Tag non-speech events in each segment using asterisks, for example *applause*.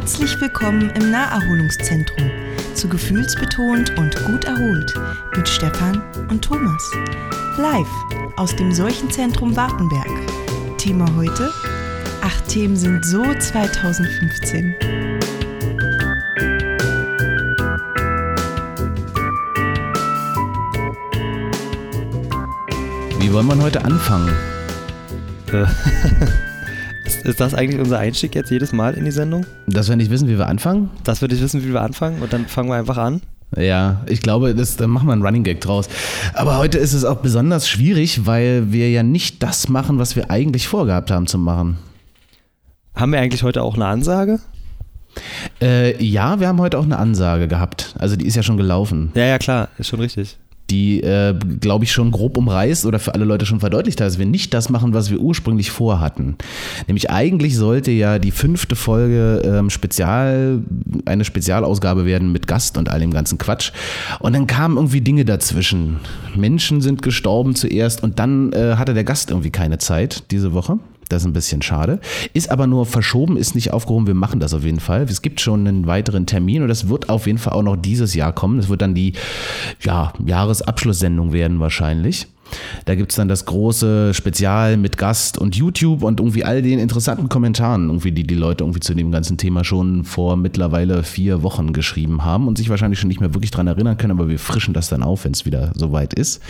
Herzlich willkommen im Naherholungszentrum zu Gefühlsbetont und gut erholt mit Stefan und Thomas. Live aus dem Seuchenzentrum Wartenberg. Thema heute: Acht Themen sind so 2015. Wie wollen wir heute anfangen? *laughs* Ist, ist das eigentlich unser Einstieg jetzt jedes Mal in die Sendung? Dass wir nicht wissen, wie wir anfangen? Dass wir nicht wissen, wie wir anfangen und dann fangen wir einfach an? Ja, ich glaube, das, da machen wir einen Running Gag draus. Aber heute ist es auch besonders schwierig, weil wir ja nicht das machen, was wir eigentlich vorgehabt haben zu machen. Haben wir eigentlich heute auch eine Ansage? Äh, ja, wir haben heute auch eine Ansage gehabt. Also die ist ja schon gelaufen. Ja, ja, klar, ist schon richtig die, äh, glaube ich, schon grob umreißt oder für alle Leute schon verdeutlicht hat, dass wir nicht das machen, was wir ursprünglich vorhatten. Nämlich eigentlich sollte ja die fünfte Folge ähm, Spezial, eine Spezialausgabe werden mit Gast und all dem ganzen Quatsch. Und dann kamen irgendwie Dinge dazwischen. Menschen sind gestorben zuerst und dann äh, hatte der Gast irgendwie keine Zeit diese Woche. Das ist ein bisschen schade. Ist aber nur verschoben, ist nicht aufgehoben. Wir machen das auf jeden Fall. Es gibt schon einen weiteren Termin und das wird auf jeden Fall auch noch dieses Jahr kommen. Das wird dann die ja, Jahresabschlusssendung werden wahrscheinlich. Da gibt es dann das große Spezial mit Gast und YouTube und irgendwie all den interessanten Kommentaren, irgendwie, die die Leute irgendwie zu dem ganzen Thema schon vor mittlerweile vier Wochen geschrieben haben und sich wahrscheinlich schon nicht mehr wirklich daran erinnern können, aber wir frischen das dann auf, wenn es wieder soweit ist.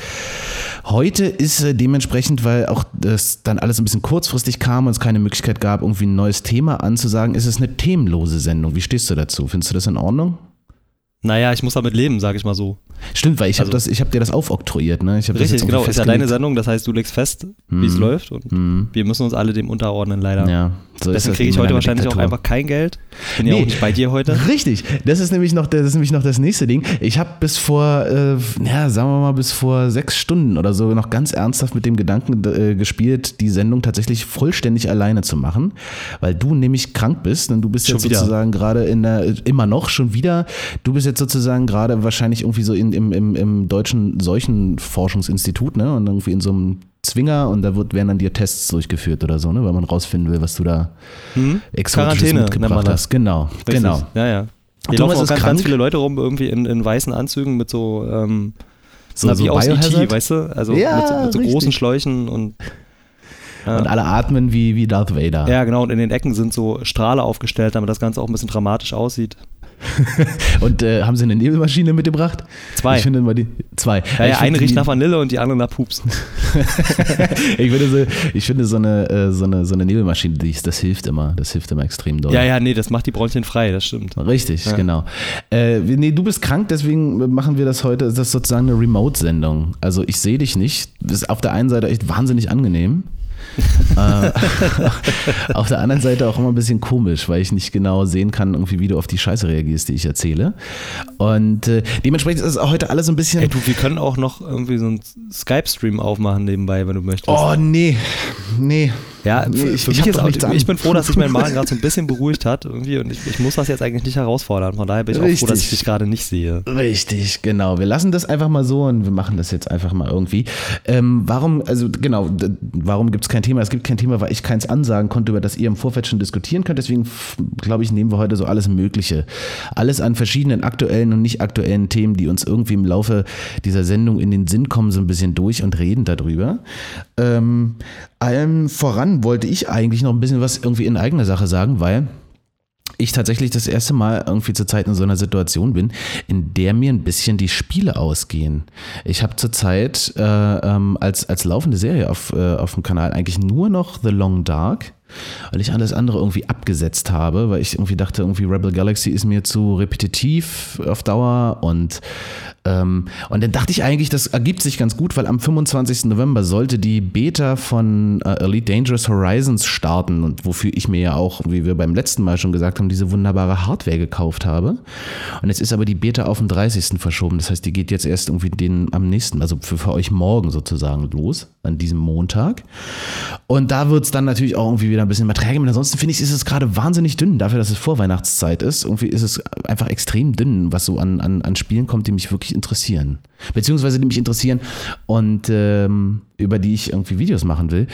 Heute ist äh, dementsprechend, weil auch das dann alles ein bisschen kurzfristig kam und es keine Möglichkeit gab, irgendwie ein neues Thema anzusagen, ist es eine themenlose Sendung. Wie stehst du dazu? Findest du das in Ordnung? Naja, ich muss damit leben, sage ich mal so. Stimmt, weil ich also, habe hab dir das aufoktroyiert. Ne? Ich richtig, genau. Ist ja deine Sendung, das heißt, du legst fest, wie es mhm. läuft und mhm. wir müssen uns alle dem unterordnen, leider. Ja, so Deswegen kriege ich heute wahrscheinlich Diktatur. auch einfach kein Geld. Bin nee, ja auch nicht bei dir heute. Richtig, das ist nämlich noch, das, ist nämlich noch das nächste Ding. Ich habe bis vor, äh, ja, sagen wir mal, bis vor sechs Stunden oder so noch ganz ernsthaft mit dem Gedanken äh, gespielt, die Sendung tatsächlich vollständig alleine zu machen, weil du nämlich krank bist und du bist schon jetzt wieder. sozusagen gerade in der, immer noch schon wieder, du bist jetzt sozusagen gerade wahrscheinlich irgendwie so in, im, im, im deutschen Seuchenforschungsinstitut, ne? Und irgendwie in so einem Zwinger und da wird, werden dann dir Tests durchgeführt oder so, ne? Weil man rausfinden will, was du da hm? Exotisches mitgebracht hast. Genau, Richtig. genau. Ja, ja. Hier Thomas laufen auch ganz, ganz, viele Leute rum, irgendwie in, in weißen Anzügen mit so, ähm, so, na, wie so aus E.T., weißt du? Also ja, mit, so, mit so großen Schläuchen und ja. Und alle atmen wie, wie Darth Vader. Ja, genau. Und in den Ecken sind so Strahle aufgestellt, damit das Ganze auch ein bisschen dramatisch aussieht. *laughs* und äh, haben sie eine Nebelmaschine mitgebracht? Zwei. Ich finde immer die zwei. Ja, ja eine riecht nach Vanille und die andere nach Pups. *laughs* ich, finde so, ich finde so eine, äh, so eine, so eine Nebelmaschine, das hilft immer. Das hilft immer extrem doll. Ja, ja, nee, das macht die Bronchien frei, das stimmt. Richtig, ja. genau. Äh, nee, du bist krank, deswegen machen wir das heute, das ist sozusagen eine Remote-Sendung. Also ich sehe dich nicht. Das ist auf der einen Seite echt wahnsinnig angenehm. Äh, *laughs* auf der anderen Seite auch immer ein bisschen komisch, weil ich nicht genau sehen kann, irgendwie, wie du auf die Scheiße reagierst, die ich erzähle. Und äh, dementsprechend ist es auch heute alles so ein bisschen. Ey, du, wir können auch noch irgendwie so einen Skype-Stream aufmachen nebenbei, wenn du möchtest. Oh, nee. Nee. Ja, für, ich, mich ist auch, ich bin froh, dass sich mein *laughs* Magen gerade so ein bisschen beruhigt hat irgendwie und ich, ich, muss das jetzt eigentlich nicht herausfordern. Von daher bin ich Richtig. auch froh, dass ich dich gerade nicht sehe. Richtig, genau. Wir lassen das einfach mal so und wir machen das jetzt einfach mal irgendwie. Ähm, warum, also genau, warum gibt es kein Thema? Es gibt kein Thema, weil ich keins ansagen konnte, über das ihr im Vorfeld schon diskutieren könnt. Deswegen, glaube ich, nehmen wir heute so alles Mögliche. Alles an verschiedenen aktuellen und nicht aktuellen Themen, die uns irgendwie im Laufe dieser Sendung in den Sinn kommen, so ein bisschen durch und reden darüber. Ähm, allem voran wollte ich eigentlich noch ein bisschen was irgendwie in eigener Sache sagen, weil ich tatsächlich das erste Mal irgendwie zur Zeit in so einer Situation bin, in der mir ein bisschen die Spiele ausgehen. Ich habe zurzeit äh, ähm, als, als laufende Serie auf, äh, auf dem Kanal eigentlich nur noch The Long Dark weil ich alles andere irgendwie abgesetzt habe, weil ich irgendwie dachte, irgendwie Rebel Galaxy ist mir zu repetitiv auf Dauer und ähm, und dann dachte ich eigentlich, das ergibt sich ganz gut, weil am 25. November sollte die Beta von äh, Elite Dangerous Horizons starten und wofür ich mir ja auch, wie wir beim letzten Mal schon gesagt haben, diese wunderbare Hardware gekauft habe. Und jetzt ist aber die Beta auf den 30. verschoben. Das heißt, die geht jetzt erst irgendwie den am nächsten, also für, für euch morgen sozusagen los, an diesem Montag. Und da wird es dann natürlich auch irgendwie wieder ein bisschen mehr träge. Ansonsten finde ich, ist es gerade wahnsinnig dünn, dafür, dass es Vorweihnachtszeit ist. Irgendwie ist es einfach extrem dünn, was so an, an, an Spielen kommt, die mich wirklich wirklich interessieren. Beziehungsweise die mich interessieren und ähm, über die ich irgendwie Videos machen will.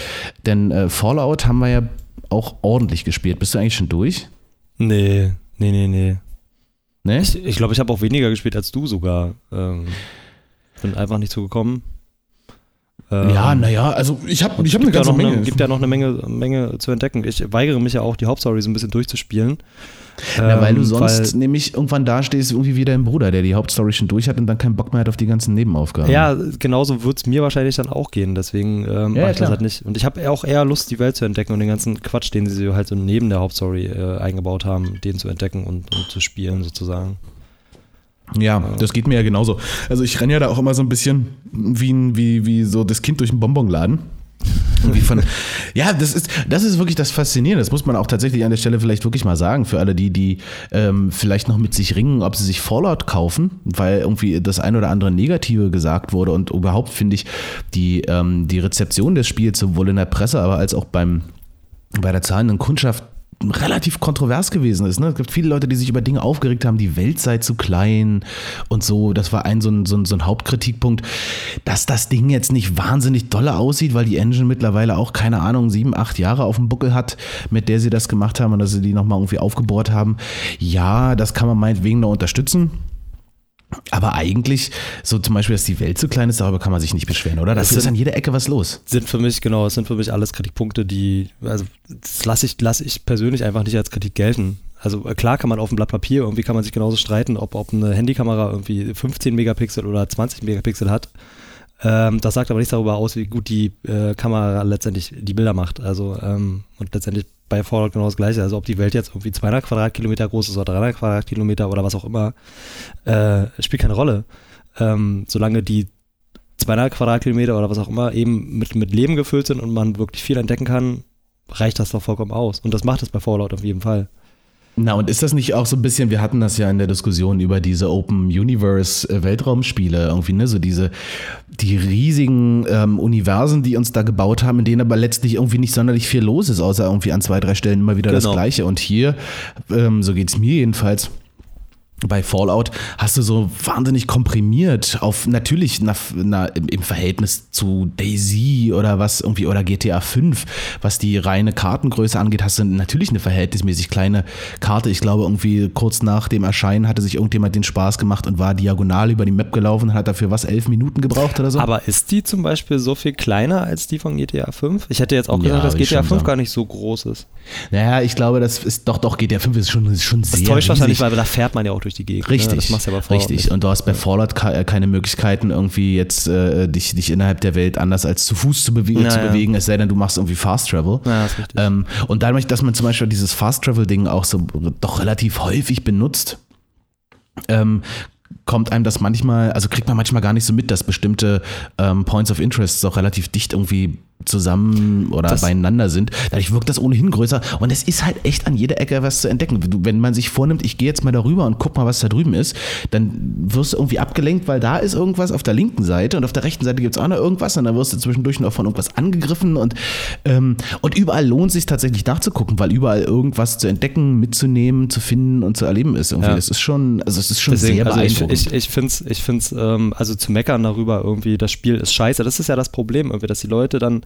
Denn äh, Fallout haben wir ja auch ordentlich gespielt. Bist du eigentlich schon durch? Nee, Nee, nee, nee. Nee? Ich glaube, ich, glaub, ich habe auch weniger gespielt als du sogar. Ähm, bin einfach nicht zugekommen. Ähm, ja, naja, also ich habe ich hab eine ganze Menge. Es gibt ja noch eine Menge, Menge zu entdecken. Ich weigere mich ja auch, die Hauptstory so ein bisschen durchzuspielen. Ja, weil du ähm, sonst weil, nämlich irgendwann dastehst, irgendwie wie dein Bruder, der die Hauptstory schon durch hat und dann keinen Bock mehr hat auf die ganzen Nebenaufgaben. Ja, genauso wird es mir wahrscheinlich dann auch gehen. Deswegen ähm, ja, mache ich das halt nicht. Und ich habe auch eher Lust, die Welt zu entdecken und den ganzen Quatsch, den sie halt so neben der Hauptstory äh, eingebaut haben, den zu entdecken und, und zu spielen sozusagen. Ja, das geht mir ja genauso. Also ich renne ja da auch immer so ein bisschen wie, wie, wie so das Kind durch einen Bonbonladen. *laughs* Von, ja, das ist, das ist wirklich das Faszinierende. Das muss man auch tatsächlich an der Stelle vielleicht wirklich mal sagen, für alle, die, die ähm, vielleicht noch mit sich ringen, ob sie sich Fallout kaufen, weil irgendwie das ein oder andere Negative gesagt wurde und überhaupt finde ich die, ähm, die Rezeption des Spiels sowohl in der Presse, aber als auch beim, bei der zahlenden Kundschaft relativ kontrovers gewesen ist. Ne? Es gibt viele Leute, die sich über Dinge aufgeregt haben, die Welt sei zu klein und so. Das war ein so ein, so ein, so ein Hauptkritikpunkt, dass das Ding jetzt nicht wahnsinnig dolle aussieht, weil die Engine mittlerweile auch, keine Ahnung, sieben, acht Jahre auf dem Buckel hat, mit der sie das gemacht haben und dass sie die nochmal irgendwie aufgebohrt haben. Ja, das kann man meinetwegen noch unterstützen. Aber eigentlich, so zum Beispiel, dass die Welt zu klein ist, darüber kann man sich nicht beschweren, oder? Da ist an jeder Ecke was los. Sind für mich, genau, es sind für mich alles Kritikpunkte, die, also das lasse ich, lass ich persönlich einfach nicht als Kritik gelten. Also klar kann man auf dem Blatt Papier, irgendwie kann man sich genauso streiten, ob, ob eine Handykamera irgendwie 15 Megapixel oder 20 Megapixel hat. Ähm, das sagt aber nichts darüber aus, wie gut die äh, Kamera letztendlich die Bilder macht. Also ähm, und letztendlich bei Fallout genau das gleiche. Also ob die Welt jetzt irgendwie 200 Quadratkilometer groß ist oder 300 Quadratkilometer oder was auch immer, äh, spielt keine Rolle. Ähm, solange die 200 Quadratkilometer oder was auch immer eben mit, mit Leben gefüllt sind und man wirklich viel entdecken kann, reicht das doch vollkommen aus. Und das macht es bei Fallout auf jeden Fall. Na, und ist das nicht auch so ein bisschen, wir hatten das ja in der Diskussion über diese Open Universe Weltraumspiele, irgendwie, ne, so diese, die riesigen ähm, Universen, die uns da gebaut haben, in denen aber letztlich irgendwie nicht sonderlich viel los ist, außer irgendwie an zwei, drei Stellen immer wieder genau. das Gleiche. Und hier, ähm, so geht's mir jedenfalls, bei Fallout hast du so wahnsinnig komprimiert auf natürlich na, na, im Verhältnis zu Daisy oder was irgendwie oder GTA 5, was die reine Kartengröße angeht, hast du natürlich eine verhältnismäßig kleine Karte. Ich glaube irgendwie kurz nach dem Erscheinen hatte sich irgendjemand den Spaß gemacht und war diagonal über die Map gelaufen, hat dafür was elf Minuten gebraucht oder so. Aber ist die zum Beispiel so viel kleiner als die von GTA 5? Ich hätte jetzt auch gesagt, ja, dass GTA 5 sagen. gar nicht so groß ist. Naja, ich glaube, das ist doch doch GTA 5 ist schon ist schon das sehr. Das täuscht wahrscheinlich, weil da fährt man ja auch durch die Gegend. Richtig, ne? das machst du ja bei Fallout richtig. Nicht. Und du hast bei Fallout äh, keine Möglichkeiten, irgendwie jetzt äh, dich, dich innerhalb der Welt anders als zu Fuß zu, bewegen, ja, zu bewegen, es sei denn, du machst irgendwie Fast Travel. Ja, das ist richtig. Ähm, und dadurch, dass man zum Beispiel dieses Fast Travel-Ding auch so doch relativ häufig benutzt, ähm, kommt einem das manchmal, also kriegt man manchmal gar nicht so mit, dass bestimmte ähm, Points of Interest auch relativ dicht irgendwie zusammen oder das beieinander sind. Dadurch wirkt das ohnehin größer und es ist halt echt an jeder Ecke was zu entdecken. Wenn man sich vornimmt, ich gehe jetzt mal darüber und guck mal, was da drüben ist, dann wirst du irgendwie abgelenkt, weil da ist irgendwas auf der linken Seite und auf der rechten Seite gibt es auch noch irgendwas und dann wirst du zwischendurch noch von irgendwas angegriffen und, ähm, und überall lohnt sich tatsächlich nachzugucken, weil überall irgendwas zu entdecken, mitzunehmen, zu finden und zu erleben ist. Irgendwie. Ja. Das ist schon, also es ist schon Deswegen, sehr also beeindruckend. Ich, ich, ich finde es, ich find's, ähm, also zu meckern darüber irgendwie, das Spiel ist scheiße, das ist ja das Problem irgendwie, dass die Leute dann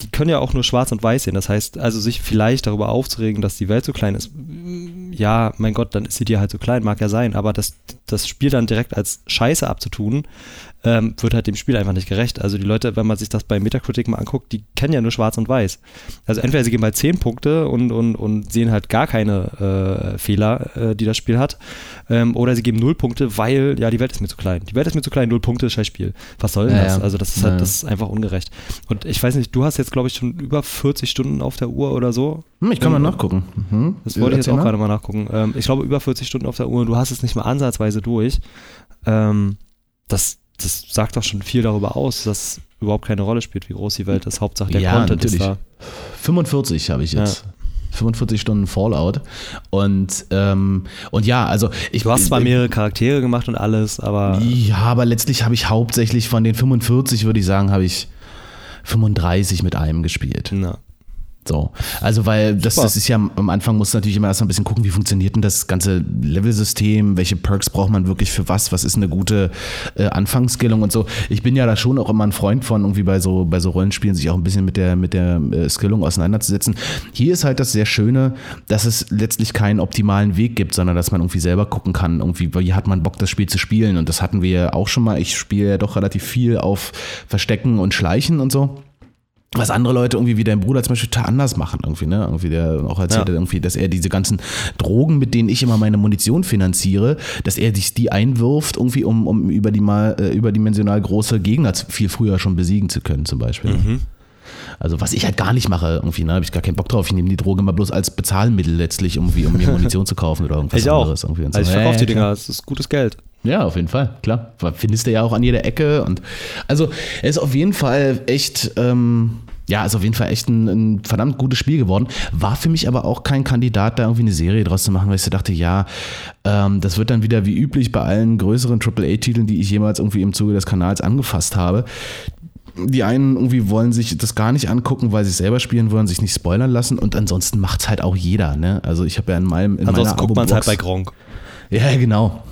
die können ja auch nur schwarz und weiß sehen. Das heißt, also sich vielleicht darüber aufzuregen, dass die Welt so klein ist, ja, mein Gott, dann ist sie dir halt so klein, mag ja sein, aber das, das Spiel dann direkt als Scheiße abzutun, ähm, wird halt dem Spiel einfach nicht gerecht. Also die Leute, wenn man sich das bei Metacritic mal anguckt, die kennen ja nur schwarz und weiß. Also entweder sie geben halt 10 Punkte und, und, und sehen halt gar keine äh, Fehler, äh, die das Spiel hat, ähm, oder sie geben 0 Punkte, weil, ja, die Welt ist mir zu klein. Die Welt ist mir zu klein, 0 Punkte scheiß Spiel. Was soll denn ja, das? Also das ist halt, das ist einfach ungerecht. Und ich weiß nicht, du hast jetzt, glaube ich, schon über 40 Stunden auf der Uhr oder so. Hm, ich kann mal nachgucken. Mhm. Das wollte ich jetzt auch gerade mal nachgucken. Ähm, ich glaube, über 40 Stunden auf der Uhr und du hast es nicht mal ansatzweise durch. Ähm, das, das sagt doch schon viel darüber aus, dass überhaupt keine Rolle spielt, wie groß die Welt ist. Hauptsache der ja, Content natürlich. ist da. 45 habe ich jetzt. Ja. 45 Stunden Fallout. Und, ähm, und ja, also ich. Du hast zwar mehrere Charaktere gemacht und alles, aber. Ja, aber letztlich habe ich hauptsächlich von den 45, würde ich sagen, habe ich 35 mit einem gespielt. Na. So. Also, weil das, das ist ja am Anfang muss natürlich immer erst mal ein bisschen gucken, wie funktioniert denn das ganze Level-System, welche Perks braucht man wirklich für was, was ist eine gute äh, Anfangsskillung und so. Ich bin ja da schon auch immer ein Freund von, irgendwie bei so, bei so Rollenspielen sich auch ein bisschen mit der, mit der äh, Skillung auseinanderzusetzen. Hier ist halt das sehr Schöne, dass es letztlich keinen optimalen Weg gibt, sondern dass man irgendwie selber gucken kann, irgendwie, wie hat man Bock, das Spiel zu spielen. Und das hatten wir ja auch schon mal. Ich spiele ja doch relativ viel auf Verstecken und Schleichen und so was andere Leute irgendwie wie dein Bruder zum Beispiel total anders machen irgendwie, ne? Irgendwie der auch erzählt ja. irgendwie, dass er diese ganzen Drogen, mit denen ich immer meine Munition finanziere, dass er sich die einwirft, irgendwie, um, um über die mal äh, überdimensional große Gegner viel früher schon besiegen zu können, zum Beispiel. Mhm. Also was ich halt gar nicht mache, irgendwie, ne, habe ich gar keinen Bock drauf. Ich nehme die Droge immer bloß als Bezahlmittel letztlich, irgendwie, um mir Munition zu kaufen oder irgendwas ich anderes. Auch. Irgendwie und so. Also ich verkaufe die Dinger, das ist gutes Geld. Ja, auf jeden Fall, klar. Findest du ja auch an jeder Ecke. Und also er ist auf jeden Fall echt. Ähm, ja, ist auf jeden Fall echt ein, ein, verdammt gutes Spiel geworden. War für mich aber auch kein Kandidat, da irgendwie eine Serie draus zu machen, weil ich so dachte, ja, ähm, das wird dann wieder wie üblich bei allen größeren AAA-Titeln, die ich jemals irgendwie im Zuge des Kanals angefasst habe. Die einen irgendwie wollen sich das gar nicht angucken, weil sie selber spielen wollen, sich nicht spoilern lassen und ansonsten macht es halt auch jeder. Ne? Also ich habe ja in meinem in Ansonsten guckt man es halt bei Gronk. Ja, genau.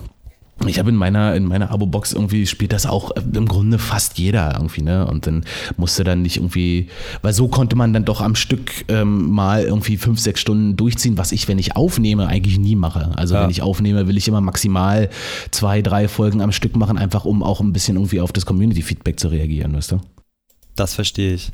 Ich habe in meiner, in meiner Abo-Box irgendwie spielt das auch im Grunde fast jeder irgendwie, ne? Und dann musste dann nicht irgendwie, weil so konnte man dann doch am Stück ähm, mal irgendwie fünf, sechs Stunden durchziehen, was ich, wenn ich aufnehme, eigentlich nie mache. Also ja. wenn ich aufnehme, will ich immer maximal zwei, drei Folgen am Stück machen, einfach um auch ein bisschen irgendwie auf das Community-Feedback zu reagieren, weißt du? Das verstehe ich.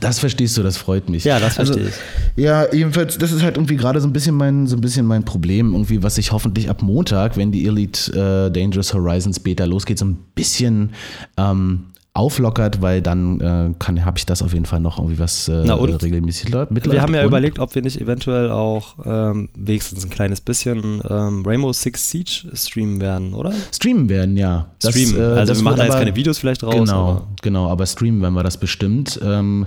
Das verstehst du, das freut mich. Ja, das verstehe also, ich. Ja, jedenfalls, das ist halt irgendwie gerade so ein bisschen mein, so ein bisschen mein Problem, irgendwie, was ich hoffentlich ab Montag, wenn die Elite äh, Dangerous Horizons Beta losgeht, so ein bisschen ähm, auflockert, weil dann äh, habe ich das auf jeden Fall noch irgendwie was äh, Na und? regelmäßig mitläuft. Wir haben ja und? überlegt, ob wir nicht eventuell auch ähm, wenigstens ein kleines bisschen ähm, Rainbow Six Siege streamen werden, oder? Streamen werden, ja. Das, streamen. Äh, also wir machen da jetzt keine Videos vielleicht raus. Genau, aber. genau, aber streamen werden wir das bestimmt. Ähm,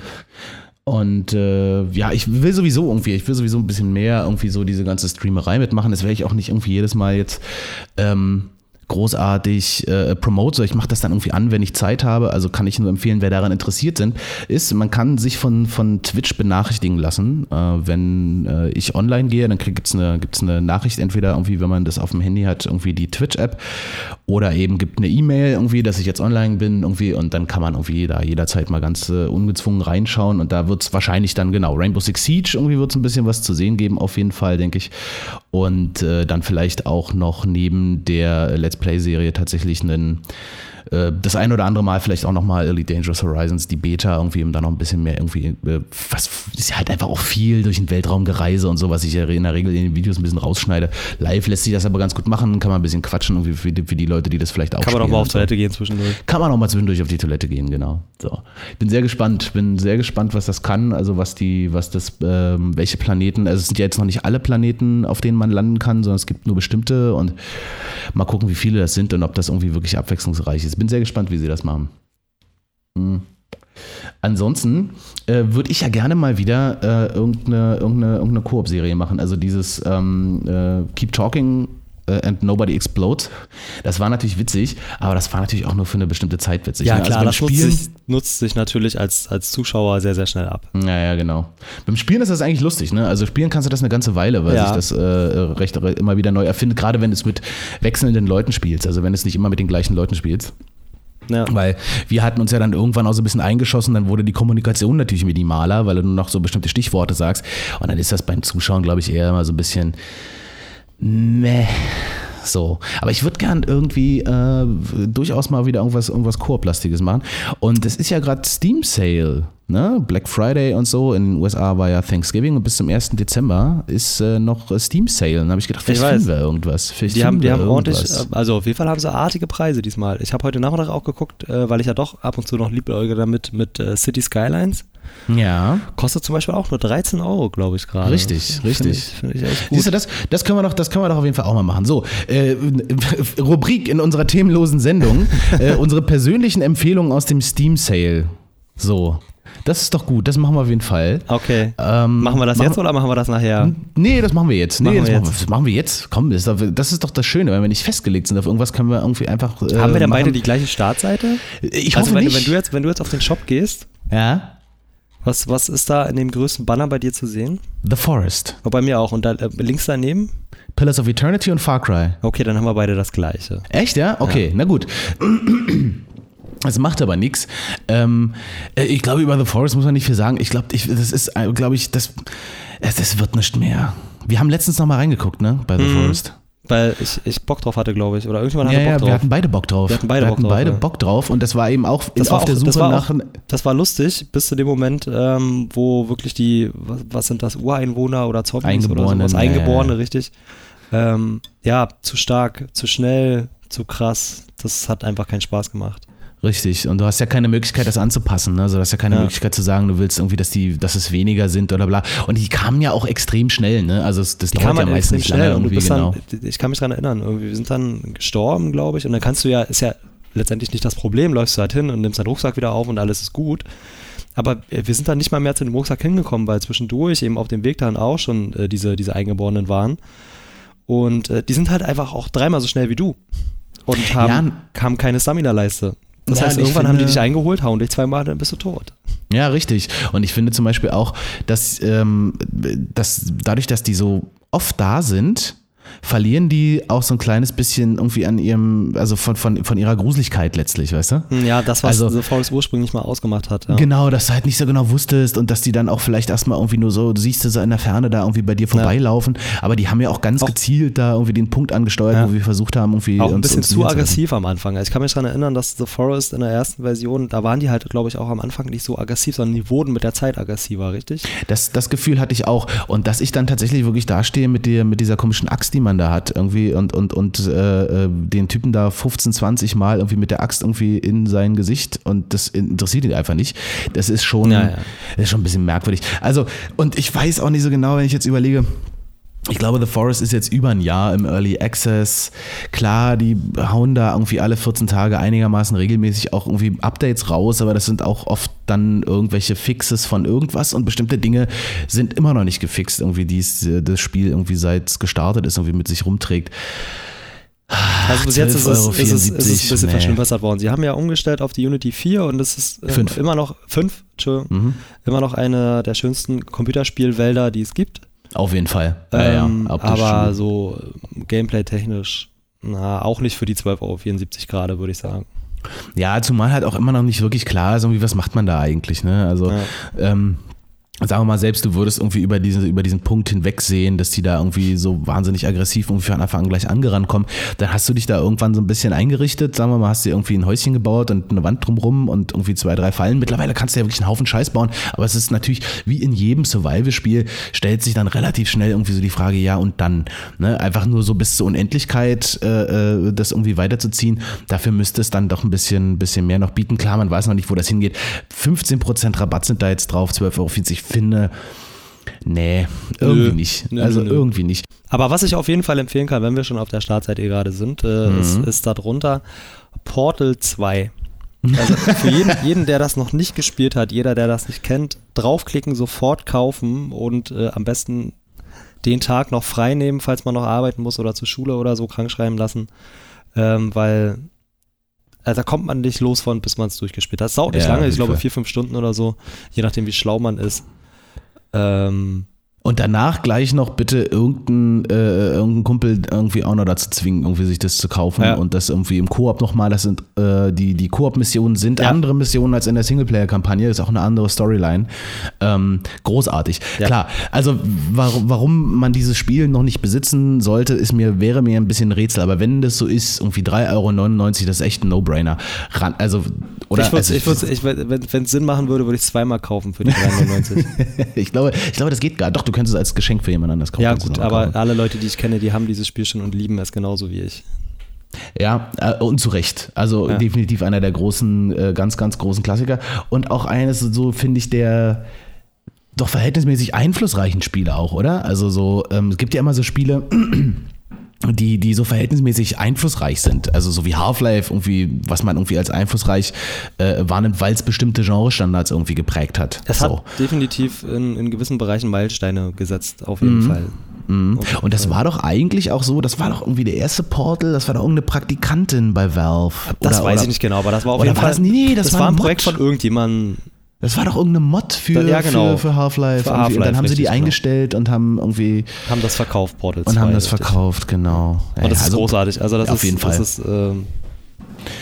und äh, ja, ich will sowieso irgendwie, ich will sowieso ein bisschen mehr irgendwie so diese ganze Streamerei mitmachen. Das werde ich auch nicht irgendwie jedes Mal jetzt ähm, großartig äh, promote. Ich mache das dann irgendwie an, wenn ich Zeit habe. Also kann ich nur empfehlen, wer daran interessiert sind, ist, man kann sich von, von Twitch benachrichtigen lassen. Äh, wenn äh, ich online gehe, dann gibt es eine, gibt's eine Nachricht, entweder irgendwie, wenn man das auf dem Handy hat, irgendwie die Twitch-App oder eben gibt eine E-Mail irgendwie, dass ich jetzt online bin irgendwie und dann kann man irgendwie da jederzeit mal ganz äh, ungezwungen reinschauen und da wird es wahrscheinlich dann genau Rainbow Six Siege irgendwie wird es ein bisschen was zu sehen geben, auf jeden Fall, denke ich. Und äh, dann vielleicht auch noch neben der Let's Play-Serie tatsächlich einen äh, das ein oder andere Mal vielleicht auch nochmal Early Dangerous Horizons, die Beta, irgendwie, um da noch ein bisschen mehr irgendwie, äh, was ist ja halt einfach auch viel durch den Weltraum gereise und so, was ich ja in der Regel in den Videos ein bisschen rausschneide. Live lässt sich das aber ganz gut machen, kann man ein bisschen quatschen, irgendwie für die, für die Leute, die das vielleicht auch Kann man auch mal auf Toilette gehen zwischendurch. Kann man auch mal zwischendurch auf die Toilette gehen, genau. So. Ich bin sehr gespannt, bin sehr gespannt, was das kann, also was die, was das, ähm, welche Planeten, also es sind ja jetzt noch nicht alle Planeten, auf denen man landen kann, sondern es gibt nur bestimmte und mal gucken, wie viele das sind und ob das irgendwie wirklich abwechslungsreich ist bin sehr gespannt, wie sie das machen. Mhm. Ansonsten äh, würde ich ja gerne mal wieder äh, irgendeine, irgendeine, irgendeine Koop-Serie machen. Also dieses ähm, äh, Keep Talking and Nobody Explodes. Das war natürlich witzig, aber das war natürlich auch nur für eine bestimmte Zeit witzig. Ja, ne? also klar, das Spielen, nutzt, sich, nutzt sich natürlich als, als Zuschauer sehr, sehr schnell ab. Ja, ja, genau. Beim Spielen ist das eigentlich lustig, ne? Also spielen kannst du das eine ganze Weile, weil ja. sich das äh, recht immer wieder neu erfindet, gerade wenn du es mit wechselnden Leuten spielst, also wenn du es nicht immer mit den gleichen Leuten spielst. Ja. Weil wir hatten uns ja dann irgendwann auch so ein bisschen eingeschossen, dann wurde die Kommunikation natürlich minimaler, weil du nur noch so bestimmte Stichworte sagst. Und dann ist das beim Zuschauen, glaube ich, eher immer so ein bisschen meh. So. Aber ich würde gern irgendwie äh, durchaus mal wieder irgendwas, irgendwas Chorplastiges machen. Und es ist ja gerade Steam Sale, ne? Black Friday und so. In den USA war ja Thanksgiving und bis zum 1. Dezember ist äh, noch Steam Sale. Dann habe ich gedacht, vielleicht ich finden wir irgendwas. Vielleicht die haben, die haben ordentlich, äh, also auf jeden Fall haben sie artige Preise diesmal. Ich habe heute Nachmittag auch geguckt, äh, weil ich ja doch ab und zu noch liebäuge damit mit äh, City Skylines. Ja. Kostet zum Beispiel auch nur 13 Euro, glaube ich, gerade. Richtig, richtig. Finde ich, find ich. Siehst du, das, das, können wir doch, das können wir doch auf jeden Fall auch mal machen. So, äh, *laughs* Rubrik in unserer themenlosen Sendung. äh, *laughs* unsere persönlichen Empfehlungen aus dem Steam Sale. So. Das ist doch gut, das machen wir auf jeden Fall. Okay. Ähm, machen wir das machen, jetzt oder machen wir das nachher? Nee, das machen wir jetzt. Nee, machen das, wir machen, jetzt. machen wir jetzt. Komm, das ist, doch, das ist, doch, das Schöne, wenn wir nicht festgelegt sind auf irgendwas, können wir irgendwie einfach. Äh, Haben wir denn beide die gleiche Startseite? Ich also hoffe wenn, nicht. Wenn du, jetzt, wenn du jetzt auf den Shop gehst, ja Was, was ist da in dem größten Banner bei dir zu sehen? The Forest. Oh, bei mir auch. Und da, äh, links daneben? Pillars of Eternity und Far Cry. Okay, dann haben wir beide das gleiche. Echt, ja? Okay, na gut. Es macht aber nichts. Ähm, äh, ich glaube, über The Forest muss man nicht viel sagen. Ich glaube, das ist, äh, glaube ich, das, äh, das wird nicht mehr. Wir haben letztens noch mal reingeguckt, ne, bei The Mhm. Forest. Weil ich, ich Bock drauf hatte, glaube ich. Oder irgendjemand hatte ja, Bock wir drauf. hatten beide Bock drauf. Wir hatten beide Bock drauf, beide ja. Bock drauf und das war eben auch, Das war auf auch- der das Suche war nach. auch- Das war lustig, bis zu dem Moment, ähm, wo wirklich die, was, was sind das, Ureinwohner oder Zombies oder sowas, Eingeborene, ja. richtig. Ähm, ja, zu stark, zu schnell, zu krass. Das hat einfach keinen Spaß gemacht. Richtig. Und du hast ja keine Möglichkeit, das anzupassen. Ne? Also du hast ja keine Ja. Möglichkeit zu sagen, du willst irgendwie, dass die, dass es weniger sind oder bla. Und die kamen ja auch extrem schnell, ne? Also das Die dauert kam ja halt meistens nicht lange schnell und du irgendwie, bist genau. dann, ich kann mich dran erinnern, irgendwie, wir sind dann gestorben, glaube ich, und dann kannst du ja, ist ja letztendlich nicht das Problem, läufst du halt hin und nimmst deinen Rucksack wieder auf und alles ist gut. Aber äh, wir sind dann nicht mal mehr zu dem Rucksack hingekommen, weil zwischendurch eben auf dem Weg dahin auch schon äh, diese, diese Eingeborenen waren. Und äh, die sind halt einfach auch dreimal so schnell wie du. Und haben, Ja. haben keine Stamina-Leiste. Das Ja, heißt, irgendwann haben die finde- dich eingeholt, hauen dich zweimal, dann bist du tot. Ja, richtig. Und ich finde zum Beispiel auch, dass, ähm, dass dadurch, dass die so oft da sind, verlieren die auch so ein kleines bisschen irgendwie an ihrem, also von, von, von ihrer Gruseligkeit letztlich, weißt du? Ja, das, was Also- The Forest ursprünglich mal ausgemacht hat. Ja. Genau, dass du halt nicht so genau wusstest und dass die dann auch vielleicht erstmal irgendwie nur so, du siehst du so in der Ferne da irgendwie bei dir vorbeilaufen. Aber die haben ja auch ganz Auch- gezielt da irgendwie den Punkt angesteuert, Ja. wo wir versucht haben, irgendwie Auch ein bisschen zu aggressiv am Anfang. Also ich kann mich daran erinnern, dass The Forest in der ersten Version, da waren die halt, glaube ich, auch am Anfang nicht so aggressiv, sondern die wurden mit der Zeit aggressiver, richtig? Das, das Gefühl hatte ich auch. Und dass ich dann tatsächlich wirklich dastehe mit, der, mit dieser komischen Axt, die man da hat, irgendwie und, und, und äh, äh, den Typen da 15, 20 Mal irgendwie mit der Axt irgendwie in sein Gesicht und das interessiert ihn einfach nicht. Das ist schon, Ja, ja. Das ist schon ein bisschen merkwürdig. Also, und ich weiß auch nicht so genau, wenn ich jetzt überlege. Ich glaube, The Forest ist jetzt über ein Jahr im Early Access. Klar, die hauen da irgendwie alle 14 Tage einigermaßen regelmäßig auch irgendwie Updates raus, aber das sind auch oft dann irgendwelche Fixes von irgendwas und bestimmte Dinge sind immer noch nicht gefixt, irgendwie, die äh, das Spiel irgendwie seit es gestartet ist, irgendwie mit sich rumträgt. Also bis jetzt ist es, 12,74 ist, es, ist es ein bisschen nee. verschlimmbessert worden. Sie haben ja umgestellt auf die Unity 4 und es ist äh, immer noch, fünf, Entschuldigung, Mhm. immer noch eine der schönsten Computerspielwälder, die es gibt. Auf jeden Fall. Ja, Ähm, ja, aber so äh, gameplay-technisch, na, auch nicht für die 12,74 Euro gerade, würde ich sagen. Ja, zumal halt auch immer noch nicht wirklich klar ist, irgendwie, was macht man da eigentlich, ne? Also, Ja. ähm, sagen wir mal selbst, du würdest irgendwie über diesen, über diesen Punkt hinwegsehen, dass die da irgendwie so wahnsinnig aggressiv irgendwie von Anfang an gleich angerannt kommen, dann hast du dich da irgendwann so ein bisschen eingerichtet, sagen wir mal, hast dir irgendwie ein Häuschen gebaut und eine Wand drumrum und irgendwie zwei, drei Fallen. Mittlerweile kannst du ja wirklich einen Haufen Scheiß bauen, aber es ist natürlich, wie in jedem Survival-Spiel, stellt sich dann relativ schnell irgendwie so die Frage, ja und dann, ne? Einfach nur so bis zur Unendlichkeit äh, äh, das irgendwie weiterzuziehen, dafür müsste es dann doch ein bisschen, bisschen mehr noch bieten. Klar, man weiß noch nicht, wo das hingeht. 15% Rabatt sind da jetzt drauf, 12,40 Euro. Finde, nee, irgendwie Nö. nicht. Nö, also nö, irgendwie nicht. Aber was ich auf jeden Fall empfehlen kann, wenn wir schon auf der Startseite gerade sind, äh, Mhm. ist, ist darunter Portal 2. Also für *laughs* jeden, jeden, der das noch nicht gespielt hat, jeder, der das nicht kennt, draufklicken, sofort kaufen und äh, am besten den Tag noch frei nehmen, falls man noch arbeiten muss oder zur Schule oder so krank schreiben lassen. Ähm, weil also da kommt man nicht los von, bis man es durchgespielt hat. Das dauert nicht Ja, lange, ich glaube vier, fünf Stunden oder so, je nachdem wie schlau man ist. Ähm, Und danach gleich noch bitte irgendeinen äh, irgendein Kumpel irgendwie auch noch dazu zwingen, irgendwie sich das zu kaufen Ja. und das irgendwie im Koop nochmal, das sind äh, die, die Koop-Missionen sind Ja. andere Missionen als in der Singleplayer-Kampagne, ist auch eine andere Storyline. Ähm, großartig. Ja. Klar, also warum, warum man dieses Spiel noch nicht besitzen sollte, ist mir, wäre mir ein bisschen ein Rätsel, aber wenn das so ist, irgendwie 3,99 Euro, das ist echt ein No-Brainer. Also, oder ich also, ich ich, wenn es Sinn machen würde, würde ich es zweimal kaufen für die 3,99. *laughs* ich, glaube, ich glaube, das geht gar. Doch, du könntest es als Geschenk für jemand anders kaufen. ja gut, aber kaufen. alle Leute, die ich kenne, die haben dieses Spiel schon und lieben es genauso wie ich. Ja, äh, und zu Recht. Also Ja. definitiv einer der großen, äh, ganz, ganz großen Klassiker. Und auch eines, so finde ich, der doch verhältnismäßig einflussreichen Spiele auch, oder? Also so, ähm, es gibt ja immer so Spiele, die, die so verhältnismäßig einflussreich sind. Also so wie Half-Life, irgendwie, was man irgendwie als einflussreich äh, wahrnimmt, weil es bestimmte Genrestandards irgendwie geprägt hat. Es so. hat definitiv in, in gewissen Bereichen Meilensteine gesetzt, auf jeden Fall. Mhm. Auf jeden Und das Fall. war doch eigentlich auch so, das war doch irgendwie der erste Portal, das war doch irgendeine Praktikantin bei Valve. Das Oder- weiß oder- ich nicht genau, aber das war auf jeden Fall. das- nee, das war war ein ein Projekt Mod. von irgendjemandem. Das war doch irgendeine Mod für, Ja, genau. für, für Half-Life. Und Half-Life, dann haben sie die genau. eingestellt und haben irgendwie Haben das verkauft, Portal und 2, haben das verkauft, genau. Ja, Und das ja, ist also- großartig. Also das Ja, ist, auf jeden Fall. Das ist, ähm,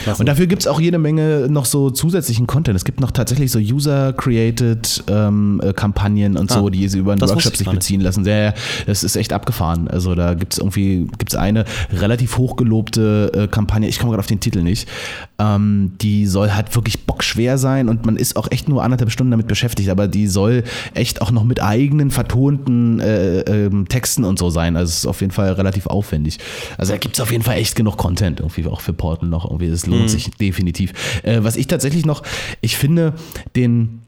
klasse. Und dafür gibt es auch jede Menge noch so zusätzlichen Content. Es gibt noch tatsächlich so User-Created ähm, äh, Kampagnen und so, Ah, die sie über einen Workshop sich beziehen lassen. Sehr, das ist echt abgefahren. Also da gibt es irgendwie gibt's eine relativ hochgelobte äh, Kampagne, ich komme gerade auf den Titel nicht, ähm, die soll halt wirklich bockschwer sein und man ist auch echt nur anderthalb Stunden damit beschäftigt, aber die soll echt auch noch mit eigenen vertonten äh, ähm, Texten und so sein. Also es ist auf jeden Fall relativ aufwendig. Also da gibt es auf jeden Fall echt genug Content, irgendwie auch für Portal noch. Irgendwie, das lohnt sich definitiv. Äh, was ich tatsächlich noch, ich finde den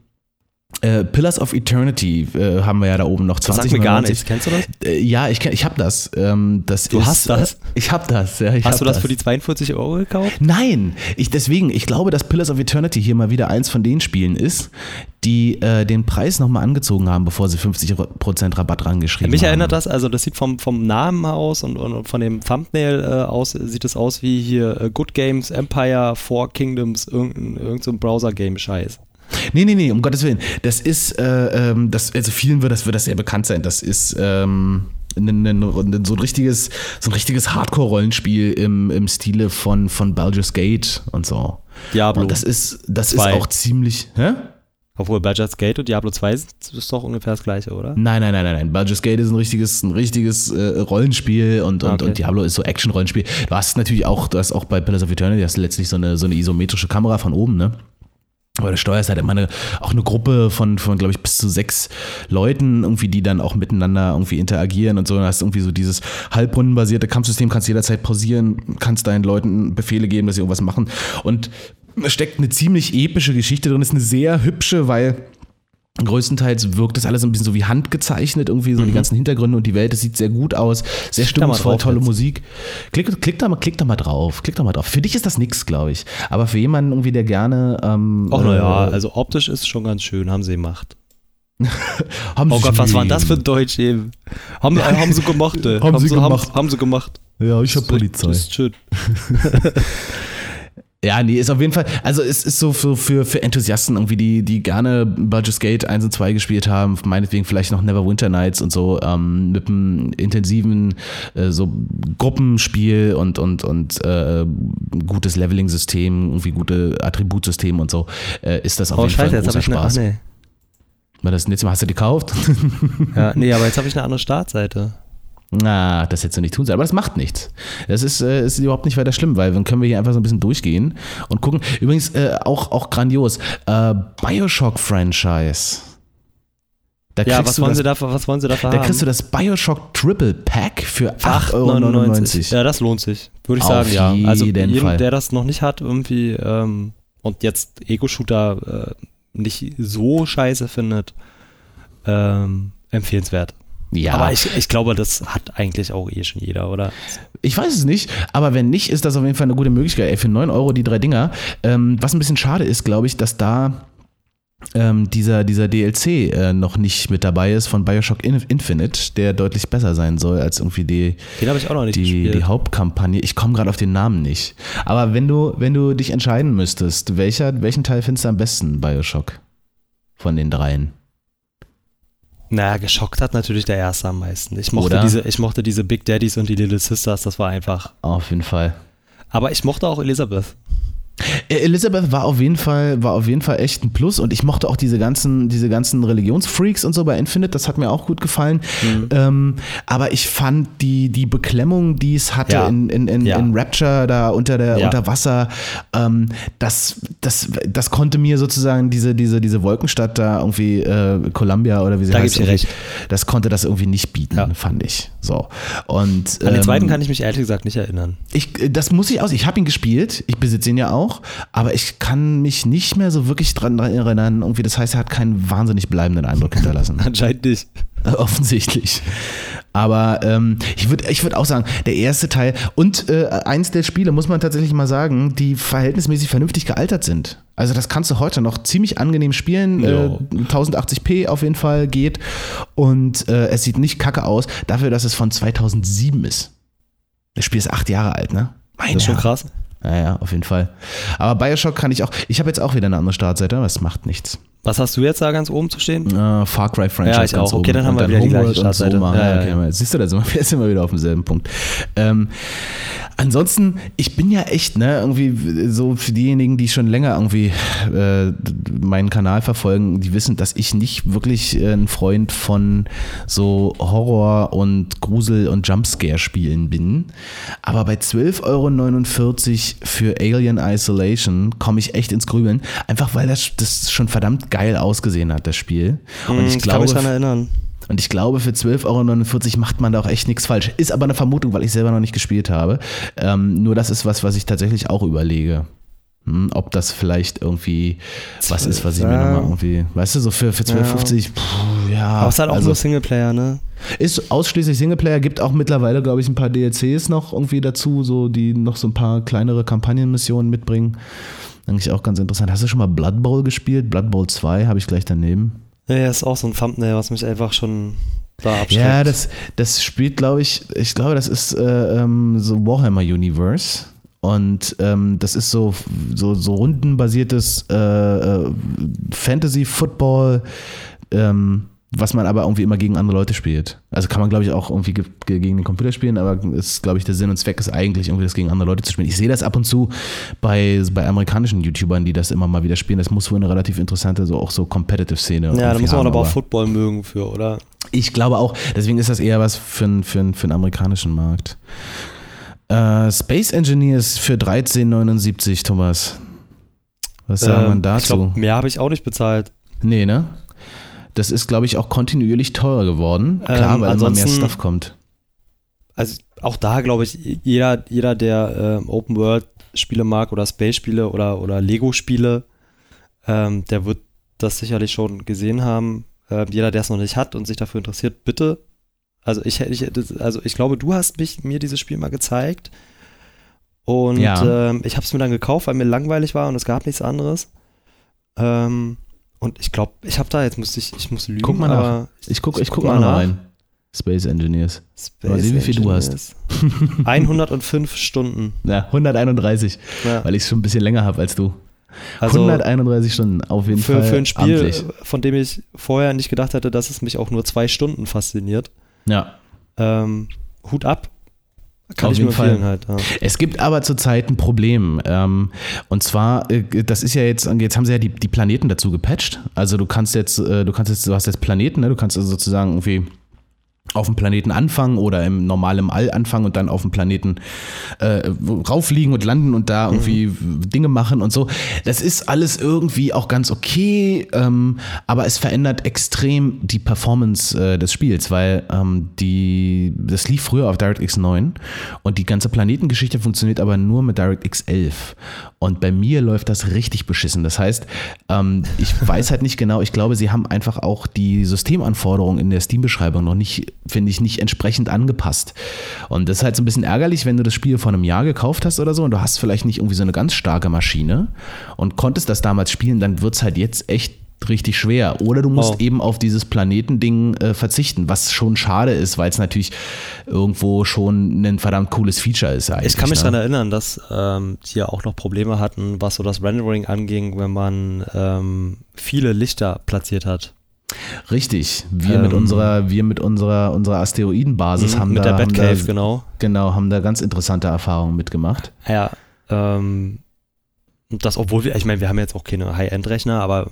äh, Pillars of Eternity äh, haben wir ja da oben noch das 20 sagt mir gar nichts. Kennst du das? Äh, ja, ich, kenn- ich habe das. Ähm, das Du ist, hast das? Äh, ich habe das. Ja, ich Hast du das, für die 42 Euro gekauft? Nein, ich deswegen, ich glaube, dass Pillars of Eternity hier mal wieder eins von den Spielen ist, die äh, den Preis nochmal angezogen haben, bevor sie 50% Rabatt rangeschrieben Mich haben. erinnert das, also das sieht vom, vom Namen aus und, und von dem Thumbnail äh, aus, sieht es aus wie hier Good Games, Empire, Four Kingdoms, irgendein, irgendein so Browser-Game-Scheiß. Nee, nee, nee, um Gottes Willen. Das ist, äh, ähm, das, also vielen wird das, wird das sehr bekannt sein. Das ist ähm, ein, ein, ein, so ein richtiges, so ein richtiges Hardcore-Rollenspiel im, im Stile von, von Baldur's Gate und so. Diablo. Und das ist, das ist auch ziemlich. Hä? Obwohl Baldur's Gate und Diablo 2 sind, ist doch ungefähr das gleiche, oder? Nein, nein, nein, nein, nein. Baldur's Gate ist ein richtiges, ein richtiges äh, Rollenspiel und, und, okay. und Diablo ist so Action-Rollenspiel. Du hast natürlich auch, du hast auch bei Pillars of Eternity, hast letztlich so eine, so eine isometrische Kamera von oben, ne? Aber du steuerst halt immer eine, auch eine Gruppe von, von glaube ich, bis zu sechs Leuten, irgendwie, die dann auch miteinander irgendwie interagieren und so. Du hast irgendwie so dieses halbrundenbasierte Kampfsystem, kannst jederzeit pausieren, kannst deinen Leuten Befehle geben, dass sie irgendwas machen. Und es steckt eine ziemlich epische Geschichte drin, ist eine sehr hübsche, weil Größtenteils wirkt das alles ein bisschen so wie handgezeichnet, irgendwie so die ganzen Hintergründe und die Welt. Es sieht sehr gut aus, sehr stimmungsvoll, tolle jetzt. Musik. Klick, klick, da mal, klick da mal drauf, klick da mal drauf. Für dich ist das nix, glaube ich. Aber für jemanden irgendwie, der gerne. Ähm, Ach naja, äh, also optisch ist schon ganz schön, haben sie gemacht. *laughs* haben Oh sie Gott, was war denn das für ein Deutsch eben? Haben, äh, haben sie gemacht, ey. Haben sie gemacht. Haben, haben sie gemacht. Ja, ich hab Polizei. Das ist schön. *laughs* Ja, nee, ist auf jeden Fall, also es ist so für, für, für Enthusiasten irgendwie, die, die gerne Baldur's Gate 1 und 2 gespielt haben, meinetwegen vielleicht noch Neverwinter Nights und so, ähm, mit einem intensiven äh, so Gruppenspiel und, und, und äh, gutes Leveling-System, irgendwie gute Attributsystem und so, äh, ist das auf Oh jeden Fall scheiße, ein jetzt großer habe ich eine. Ach, Spaß. nee. Weil das letzte Mal hast du die gekauft? Ja, nee, *laughs* aber jetzt habe ich eine andere Startseite. Na, das hättest du nicht tun sollen, aber das macht nichts. Das ist, äh, ist überhaupt nicht weiter schlimm, weil dann können wir hier einfach so ein bisschen durchgehen und gucken. Übrigens äh, auch, auch grandios. Äh, Bioshock-Franchise. Da Ja, was wollen, das, sie dafür, was wollen sie dafür da haben? kriegst du das Bioshock Triple Pack für 8,99 Euro. 8,99. Ja, das lohnt sich, würde ich Auf sagen, ja. Also jeden jedem, Fall. der das noch nicht hat, irgendwie ähm, und jetzt Ego-Shooter äh, nicht so scheiße findet, ähm, empfehlenswert. Ja, Aber ich, ich glaube, das hat eigentlich auch eh schon jeder, oder? Ich weiß es nicht, aber wenn nicht, ist das auf jeden Fall eine gute Möglichkeit. Ey, für 9 Euro die drei Dinger. Ähm, was ein bisschen schade ist, glaube ich, dass da ähm, dieser, dieser DLC äh, noch nicht mit dabei ist von Bioshock In Infinite, der deutlich besser sein soll als irgendwie die, die, die Hauptkampagne. Ich komme gerade auf den Namen nicht. Aber wenn du, wenn du dich entscheiden müsstest, welcher, welchen Teil findest du am besten, Bioshock? Von den dreien. Naja, geschockt hat natürlich der erste am meisten. Ich mochte, Oder? diese, ich mochte diese Big Daddies und die Little Sisters, das war einfach. Auf jeden Fall. Aber ich mochte auch Elisabeth. Äh, Elizabeth war auf jeden Fall, war auf jeden Fall echt ein Plus und ich mochte auch diese ganzen, diese ganzen Religionsfreaks und so bei Infinite, das hat mir auch gut gefallen. Mhm. Ähm, aber ich fand die, die Beklemmung, die es hatte Ja. in, in, in, Ja. in Rapture da unter der, Ja. unter Wasser, ähm, das, das, das konnte mir sozusagen diese, diese, diese Wolkenstadt da irgendwie, äh, Columbia oder wie sie Da heißt, irgendwie, das konnte das irgendwie nicht bieten, fand ich. So. Und, An den ähm, zweiten kann ich mich ehrlich gesagt nicht erinnern. ich, äh, das muss ich aus. Ich habe ihn gespielt, ich besitze ihn ja auch, aber ich kann mich nicht mehr so wirklich dran erinnern. Irgendwie, das heißt, er hat keinen wahnsinnig bleibenden Eindruck hinterlassen. *laughs* Anscheinend nicht. *laughs* Offensichtlich. Aber ähm, ich würde ich würd auch sagen, der erste Teil und äh, eins der Spiele, muss man tatsächlich mal sagen, die verhältnismäßig vernünftig gealtert sind. Also das kannst du heute noch ziemlich angenehm spielen. Äh, Ja. 1080p auf jeden Fall geht. Und äh, es sieht nicht kacke aus, dafür, dass es von 2007 ist. Das Spiel ist acht Jahre alt, ne? Meine Das ist schon krass. Naja, auf jeden Fall. Aber Bioshock kann ich auch. Ich habe jetzt auch wieder eine andere Startseite, aber es macht nichts. Was hast du jetzt da ganz oben zu stehen? Äh, Far Cry Franchise. Ja, ich ganz auch. Okay, dann haben wir wieder die Homeworld gleiche Startseite. Soma. Ja, Ja, okay. Siehst du, da sind wir, *laughs* jetzt wir wieder auf demselben Punkt. Ähm, ansonsten, ich bin ja echt, ne, irgendwie so für diejenigen, die schon länger irgendwie äh, meinen Kanal verfolgen, die wissen, dass ich nicht wirklich äh, ein Freund von so Horror und Grusel- und Jumpscare-Spielen bin. Aber bei 12,49 Euro für Alien Isolation komme ich echt ins Grübeln. Einfach weil das, das schon verdammt geil ausgesehen hat, das Spiel. Und Hm, ich kann glaube, mich daran erinnern. und ich glaube, für 12,49 Euro macht man da auch echt nichts falsch. Ist aber eine Vermutung, weil ich selber noch nicht gespielt habe. Ähm, nur das ist was, was ich tatsächlich auch überlege. Hm, ob das vielleicht irgendwie was ist, was ich mir Ja. nochmal irgendwie, weißt du, so für, für 12,50, puh, ja. Aber es ist halt auch also nur Singleplayer, ne? ist ausschließlich Singleplayer, gibt auch mittlerweile, glaube ich, ein paar DLCs noch irgendwie dazu, so die noch so ein paar kleinere Kampagnenmissionen mitbringen. Eigentlich auch ganz interessant. Hast du schon mal Blood Bowl gespielt? Blood Bowl 2 habe ich gleich daneben. Ja, ist auch so ein Thumbnail, was mich einfach schon da abschreckt. Ja, das, das spielt, glaube ich, ich glaube, das ist äh, ähm, so Warhammer Universe. Und ähm, das ist so, so, so rundenbasiertes äh, äh, Fantasy-Football, ähm, was man aber irgendwie immer gegen andere Leute spielt. Also kann man, glaube ich, auch irgendwie ge ge- gegen den Computer spielen, aber ist, glaube ich, der Sinn und Zweck ist eigentlich irgendwie das gegen andere Leute zu spielen. Ich sehe das ab und zu bei, bei amerikanischen YouTubern, die das immer mal wieder spielen. Das muss wohl eine relativ interessante, so auch so Competitive-Szene ja, da muss man haben, aber auch Football mögen für, oder? ich glaube auch, deswegen ist das eher was für, für, für einen amerikanischen Markt. Äh, Space Engineers für 13,79, Thomas. Was sagt man Ähm, Ich dazu? glaub, mehr habe ich auch nicht bezahlt. nee, ne? Das ist, glaube ich, auch kontinuierlich teurer geworden. Klar, Ähm, weil immer mehr Stuff kommt. Also auch da glaube ich, jeder, jeder der ähm, Open World Spiele mag oder Space Spiele oder, oder Lego Spiele, ähm, der wird das sicherlich schon gesehen haben. Ähm, jeder, der es noch nicht hat und sich dafür interessiert, bitte. Also ich, ich, also ich glaube, du hast mich, mir dieses Spiel mal gezeigt. Und Ja. ähm, ich habe es mir dann gekauft, weil mir langweilig war und es gab nichts anderes. Ähm, und ich glaube, ich habe da, jetzt muss ich, ich muss lügen, Guck mal nach. aber Ich gucke ich guck guck mal nach. rein. Space Engineers. Space Mal sehen, wie viel du hast. Engineers. 105 Stunden. Ja, 131, Ja. weil ich es schon ein bisschen länger habe als du. Also 131 Stunden, auf jeden für, Fall. für ein Spiel, amtlich. von dem ich vorher nicht gedacht hätte, dass es mich auch nur zwei Stunden fasziniert. Ja. Ähm, Hut ab. Kann Auf ich jeden Fall. halt. Ja. Es gibt aber zurzeit ein Problem. Ähm, und zwar, äh, das ist ja jetzt, jetzt haben sie ja die, die Planeten dazu gepatcht. Also du kannst jetzt, äh, du kannst jetzt, du hast jetzt Planeten, ne? du kannst also sozusagen irgendwie auf dem Planeten anfangen oder im normalen All anfangen und dann auf dem Planeten äh, rauffliegen und landen und da irgendwie Dinge machen und so. Das ist alles irgendwie auch ganz okay, ähm, aber es verändert extrem die Performance äh, des Spiels, weil ähm, die, das lief früher auf DirectX 9 und die ganze Planetengeschichte funktioniert aber nur mit DirectX 11. Und bei mir läuft das richtig beschissen. Das heißt, ähm, ich weiß halt nicht genau, ich glaube, sie haben einfach auch die Systemanforderungen in der Steam-Beschreibung noch nicht, finde ich, nicht entsprechend angepasst. Und das ist halt so ein bisschen ärgerlich, wenn du das Spiel vor einem Jahr gekauft hast oder so und du hast vielleicht nicht irgendwie so eine ganz starke Maschine und konntest das damals spielen, dann wird es halt jetzt echt richtig schwer. Oder du musst Oh. eben auf dieses Planetending äh, verzichten, was schon schade ist, weil es natürlich irgendwo schon ein verdammt cooles Feature ist. Ich kann mich ne? daran erinnern, dass ähm, die ja auch noch Probleme hatten, was so das Rendering anging, wenn man ähm, viele Lichter platziert hat. Richtig. Wir mit Ähm, unserer, wir mit unserer, unserer Asteroidenbasis haben mit da, der Batcave, da, genau. genau, haben da ganz interessante Erfahrungen mitgemacht. Ja, ähm, und das, obwohl wir, ich meine, wir haben jetzt auch keine High-End-Rechner, aber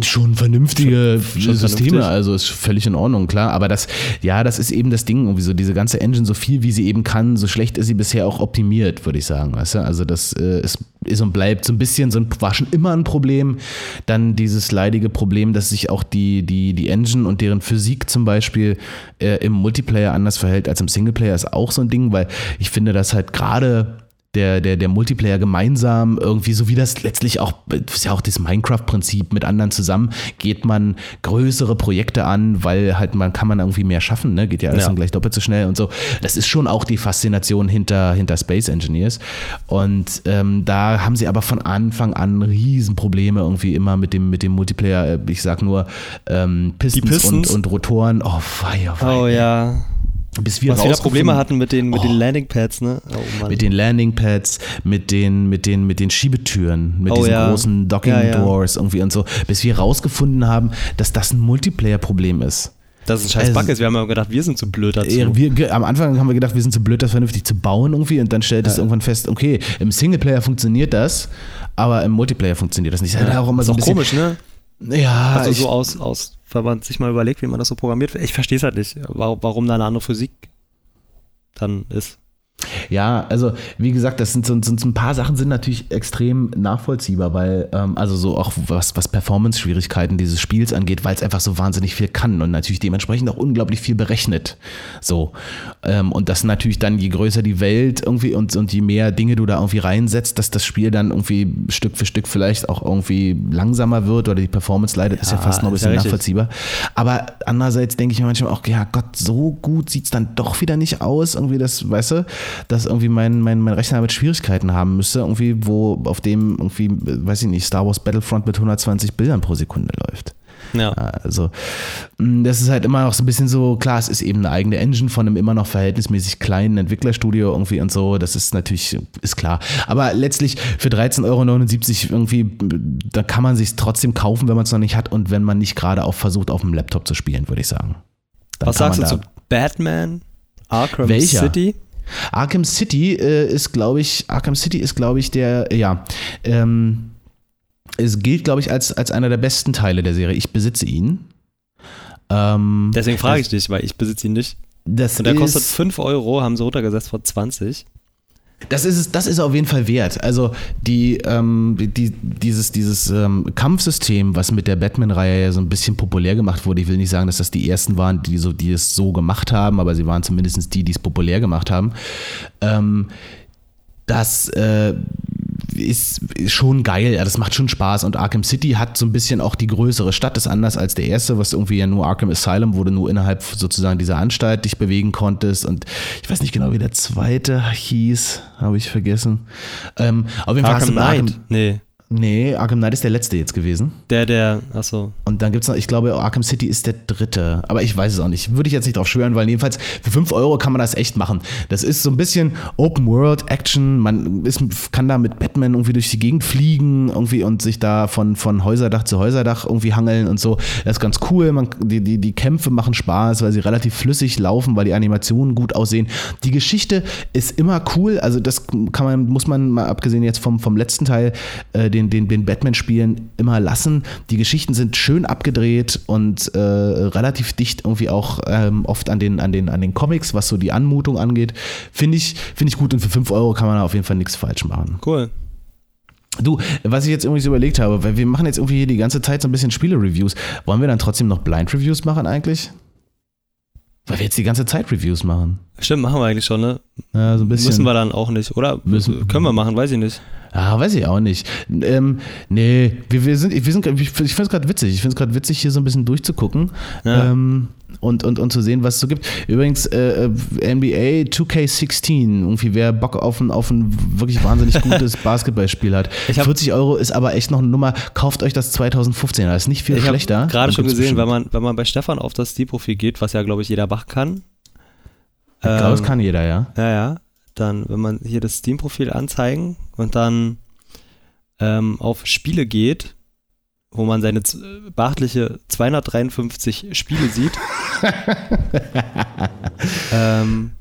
Schon vernünftige schon Systeme, vernünftig. also ist völlig in Ordnung, klar. Aber das, ja, das ist eben das Ding, irgendwie so diese ganze Engine, so viel wie sie eben kann, so schlecht ist sie bisher auch optimiert, würde ich sagen, weißt du? Also das äh, ist, ist und bleibt so ein bisschen, so ein, war schon immer ein Problem. Dann dieses leidige Problem, dass sich auch die, die, die Engine und deren Physik zum Beispiel äh, im Multiplayer anders verhält als im Singleplayer, ist auch so ein Ding, weil ich finde, dass halt gerade der, der, der Multiplayer gemeinsam irgendwie, so wie das letztlich auch, das ist ja auch das Minecraft-Prinzip mit anderen zusammen, geht man größere Projekte an, weil halt man kann man irgendwie mehr schaffen, ne? Geht ja alles Ja. dann gleich doppelt so schnell und so. Das ist schon auch die Faszination hinter, hinter Space Engineers. Und ähm, da haben sie aber von Anfang an Riesenprobleme irgendwie immer mit dem, mit dem Multiplayer. Ich sag nur ähm, Pistons, Pistons? Und, und Rotoren. Oh, fei, oh, fei. oh ja. Bis wir Was rausgefunden- Probleme hatten mit den, mit Oh. den Landingpads, ne? Oh mit den Landingpads, mit den, mit den, mit den Schiebetüren, mit Oh diesen ja. großen Docking Ja, ja. Doors irgendwie und so, bis wir rausgefunden haben, dass das ein Multiplayer-Problem ist. das ist ein scheiß Also- Bug ist. Wir haben ja gedacht, wir sind zu blöd dazu. Wir, am Anfang haben wir gedacht, wir sind zu blöd, das vernünftig zu bauen irgendwie und dann stellt es irgendwann fest, okay, im Singleplayer funktioniert das, aber im Multiplayer funktioniert das nicht. Das ist halt auch immer so ein bisschen, komisch, ne? Ja, Also so aus, aus, wenn man sich mal überlegt, wie man das so programmiert. Ich verstehe es halt nicht, warum, warum da eine andere Physik dann ist. Ja, also wie gesagt, das sind so, so ein paar Sachen sind natürlich extrem nachvollziehbar, weil ähm, also so auch was was Performance-Schwierigkeiten dieses Spiels angeht, weil es einfach so wahnsinnig viel kann und natürlich dementsprechend auch unglaublich viel berechnet. So ähm, und das natürlich dann je größer die Welt irgendwie und und je mehr Dinge du da irgendwie reinsetzt, dass das Spiel dann irgendwie Stück für Stück vielleicht auch irgendwie langsamer wird oder die Performance leidet, ist ja Ja, fast noch ein ja bisschen nachvollziehbar. Aber andererseits denke ich mir manchmal auch, ja Gott, so gut sieht es dann doch wieder nicht aus, irgendwie das, weißt du, dass irgendwie mein, mein, mein Rechner damit Schwierigkeiten haben müsste, irgendwie, wo auf dem irgendwie, weiß ich nicht, Star Wars Battlefront mit 120 Bildern pro Sekunde läuft. Ja. Also, mh, das ist halt immer noch so ein bisschen so, klar, es ist eben eine eigene Engine von einem immer noch verhältnismäßig kleinen Entwicklerstudio irgendwie und so, das ist natürlich, ist klar. Aber letztlich für 13,79 Euro irgendwie, da kann man sich trotzdem kaufen, wenn man es noch nicht hat und wenn man nicht gerade auch versucht, auf dem Laptop zu spielen, würde ich sagen. Dann Was sagst du zu Batman? Arkham Welcher? City? Arkham City äh, ist, glaube ich, Arkham City ist, glaube ich, der, ja, ähm, es gilt, glaube ich, als, als einer der besten Teile der Serie. Ich besitze ihn. Ähm, Deswegen frage ich dich, weil ich besitze ihn nicht. das Und der kostet 5 Euro, haben sie runtergesetzt von 20. Das ist das ist auf jeden Fall wert. Also die, ähm, die, dieses, dieses ähm, Kampfsystem, was mit der Batman-Reihe ja so ein bisschen populär gemacht wurde, ich will nicht sagen, dass das die ersten waren, die, so, die es so gemacht haben, aber sie waren zumindest die, die es populär gemacht haben. Ähm, das äh, ist, ist schon geil, ja, das macht schon Spaß. Und Arkham City hat so ein bisschen auch die größere Stadt, ist anders als der erste, was irgendwie ja nur Arkham Asylum, wo du nur innerhalb sozusagen dieser Anstalt dich bewegen konntest. Und ich weiß nicht genau, wie der zweite hieß, habe ich vergessen. Ähm, auf jeden Fall Arkham Knight? Arkham, Nee. Nee, Arkham Knight ist der letzte jetzt gewesen. Der, der, achso. Und dann gibt es noch, ich glaube, Arkham City ist der dritte. Aber ich weiß es auch nicht. Würde ich jetzt nicht drauf schwören, weil jedenfalls für 5 Euro kann man das echt machen. Das ist so ein bisschen Open World Action. Man ist, kann da mit Batman irgendwie durch die Gegend fliegen irgendwie und sich da von, von Häuserdach zu Häuserdach irgendwie hangeln und so. Das ist ganz cool. Man, die, die, die Kämpfe machen Spaß, weil sie relativ flüssig laufen, weil die Animationen gut aussehen. Die Geschichte ist immer cool. Also das kann man, muss man mal abgesehen jetzt vom, vom letzten Teil, äh, den, den, den Batman-Spielen immer lassen. Die Geschichten sind schön abgedreht und äh, relativ dicht irgendwie auch ähm, oft an den, an, den, an den Comics, was so die Anmutung angeht. Finde ich, finde ich gut und für 5 Euro kann man da auf jeden Fall nichts falsch machen. Cool. Du, was ich jetzt irgendwie so überlegt habe, weil wir machen jetzt irgendwie hier die ganze Zeit so ein bisschen Spiele-Reviews. Wollen wir dann trotzdem noch Blind-Reviews machen eigentlich? Weil wir jetzt die ganze Zeit Reviews machen. Stimmt, machen wir eigentlich schon, ne? Ja, so ein bisschen. Müssen wir dann auch nicht, oder? Müssen- Können wir machen, weiß ich nicht. Ah, weiß ich auch nicht. Ähm, nee, wir, wir sind, wir sind, ich finde es gerade witzig. Ich finde es gerade witzig, hier so ein bisschen durchzugucken Ja. ähm, und, und, und zu sehen, was es so gibt. Übrigens, äh, äh, NBA 2K16, irgendwie wer Bock auf ein, auf ein wirklich wahnsinnig gutes *laughs* Basketballspiel hat. Ich hab- 40 Euro ist aber echt noch eine Nummer. Kauft euch das 2015, das ist nicht viel Ich habe schlechter. gerade schon gesehen, bestimmt. wenn man, wenn man bei Stefan auf das Steam-Profil geht, was ja, glaube ich, jeder machen kann. Ich glaube, das ähm, kann jeder, ja. Ja, ja. Dann, wenn man hier das Steam-Profil anzeigen und dann ähm, auf Spiele geht, wo man seine z- beachtliche 253 Spiele sieht, *laughs* *laughs* ähm,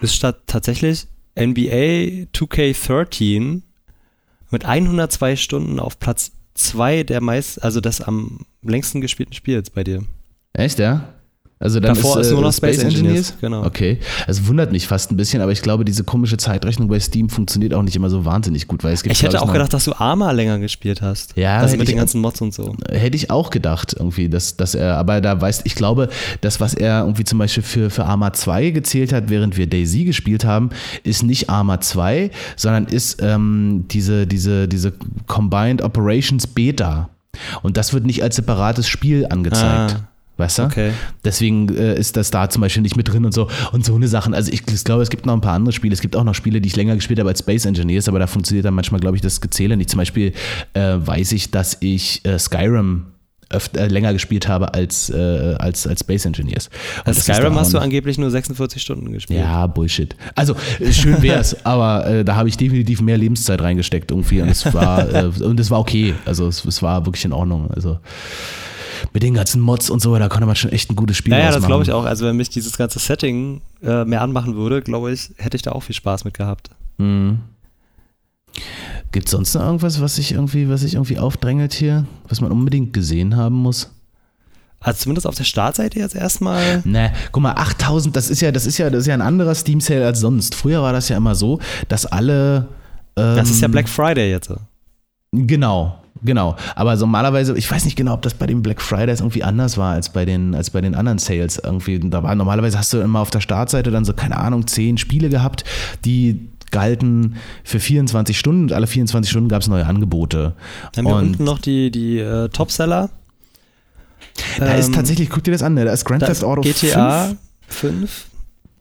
ist statt tatsächlich NBA 2K13 mit 102 Stunden auf Platz 2 der meist, also das am längsten gespielten Spiels bei dir. Echt, ja? Also dann Davor ist, ist äh, nur noch Space Engineers, genau. Okay. Es wundert mich fast ein bisschen, aber ich glaube, diese komische Zeitrechnung bei Steam funktioniert auch nicht immer so wahnsinnig gut, weil es gibt Ich hätte auch gedacht, dass du Arma länger gespielt hast. Ja, also mit den ganzen Mods und so. Hätte ich auch gedacht, irgendwie, dass, dass er, aber da weiß, ich glaube, das, was er irgendwie zum Beispiel für, für Arma 2 gezählt hat, während wir Daisy gespielt haben, ist nicht Arma 2, sondern ist ähm, diese, diese, diese Combined Operations Beta. Und das wird nicht als separates Spiel angezeigt. Ah, Weißt du? okay. Deswegen äh, ist das da zum Beispiel nicht mit drin und so. Und so eine Sachen. Also ich, ich glaube, es gibt noch ein paar andere Spiele. Es gibt auch noch Spiele, die ich länger gespielt habe als Space Engineers, aber da funktioniert dann manchmal, glaube ich, das Gezähle nicht. Zum Beispiel äh, weiß ich, dass ich äh, Skyrim öfter, äh, länger gespielt habe als, äh, als, als Space Engineers. Und Also ist Skyrim hast du angeblich nur 46 Stunden gespielt. Ja, Bullshit. Also äh, schön wär's, *laughs* aber da habe ich definitiv mehr Lebenszeit reingesteckt irgendwie und es war und es war okay. Also es, es war wirklich in Ordnung. Also mit den ganzen Mods und so, da konnte man schon echt ein gutes Spiel Naja, das glaube ich auch. Also wenn mich dieses ganze Setting äh, mehr anmachen würde, glaube ich, hätte ich da auch viel Spaß mit gehabt. Mhm. Gibt es sonst noch irgendwas, was sich irgendwie, was sich irgendwie aufdrängelt hier, was man unbedingt gesehen haben muss? Also zumindest auf der Startseite jetzt erstmal. Ne, guck mal, 8000, das ist ja, das ist ja, das ist ja ein anderer Steam Sale als sonst. Früher war das ja immer so, dass alle ähm, Das ist ja Black Friday jetzt. Genau, genau. Aber normalerweise, ich weiß nicht genau, ob das bei den Black Fridays irgendwie anders war als bei den, als bei den anderen Sales. Irgendwie, da war normalerweise hast du immer auf der Startseite dann so, keine Ahnung, zehn Spiele gehabt, die galten für 24 Stunden und alle 24 Stunden gab es neue Angebote. Haben wir und unten noch die, die äh, Topseller. da ist Ähm, tatsächlich, guck dir das an, ne? da ist Grand da Theft ist Auto GTA 5, 5.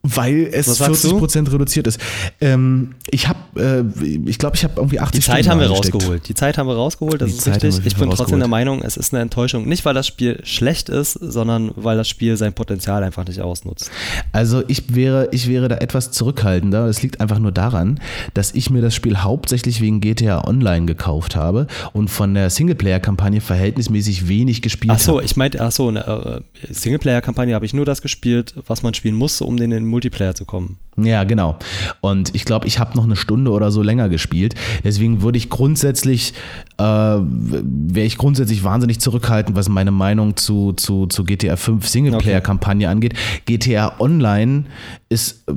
weil es Was sagst 40 Prozent reduziert ist. Ähm, ich habe, äh, ich glaube, ich habe irgendwie 80 Die Zeit Stunden haben wir reingesteckt. rausgeholt. Die Zeit haben wir rausgeholt, das Die ist Zeit richtig. Ich bin trotzdem der. Meinung, es ist eine Enttäuschung. Nicht, weil das Spiel schlecht ist, sondern weil das Spiel sein Potenzial einfach nicht ausnutzt. Also ich wäre, ich wäre da etwas zurückhaltender. Das liegt einfach nur daran, dass ich mir das Spiel hauptsächlich wegen GTA Online gekauft habe und von der Singleplayer-Kampagne verhältnismäßig wenig gespielt habe. ich meinte, ach so, eine äh, Singleplayer-Kampagne habe ich nur das gespielt, was man spielen musste, um in den Multiplayer zu kommen. Ja, genau. Und ich glaube, ich habe noch eine Stunde oder so länger gespielt. Deswegen würde ich grundsätzlich, äh, wäre ich grundsätzlich wahnsinnig zurückhaltend, was meine Meinung zu, zu, zu GTA 5 Singleplayer-Kampagne angeht. GTA Online ist äh,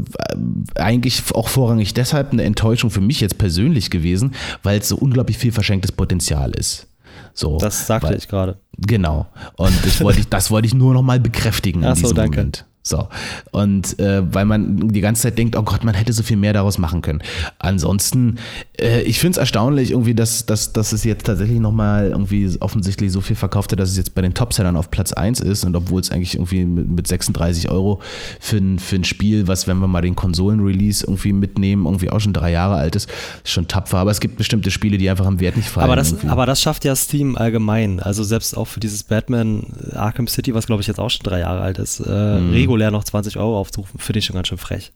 eigentlich auch vorrangig deshalb eine Enttäuschung für mich jetzt persönlich gewesen, weil es so unglaublich viel verschenktes Potenzial ist. So, Das sagte weil, ich gerade. Genau. Und das wollte ich, das wollte ich nur noch mal bekräftigen in Ach so, diesem danke. Moment. So. Und äh, weil man die ganze Zeit denkt, oh Gott, man hätte so viel mehr daraus machen können. Ansonsten, äh, ich finde es erstaunlich irgendwie, dass, dass, dass es jetzt tatsächlich nochmal irgendwie offensichtlich so viel verkauft hat, dass es jetzt bei den Topsellern auf Platz 1 ist und obwohl es eigentlich irgendwie mit, mit 36 Euro für ein, für ein Spiel, was, wenn wir mal den Konsolen-Release irgendwie mitnehmen, irgendwie auch schon drei Jahre alt ist, ist schon tapfer. Aber es gibt bestimmte Spiele, die einfach am Wert nicht fallen. Aber das, irgendwie. aber das schafft ja Steam allgemein. Also selbst auch für dieses Batman Arkham City, was glaube ich jetzt auch schon drei Jahre alt ist, äh, Mhm. regulär noch 20 Euro aufzurufen, finde ich schon ganz schön frech.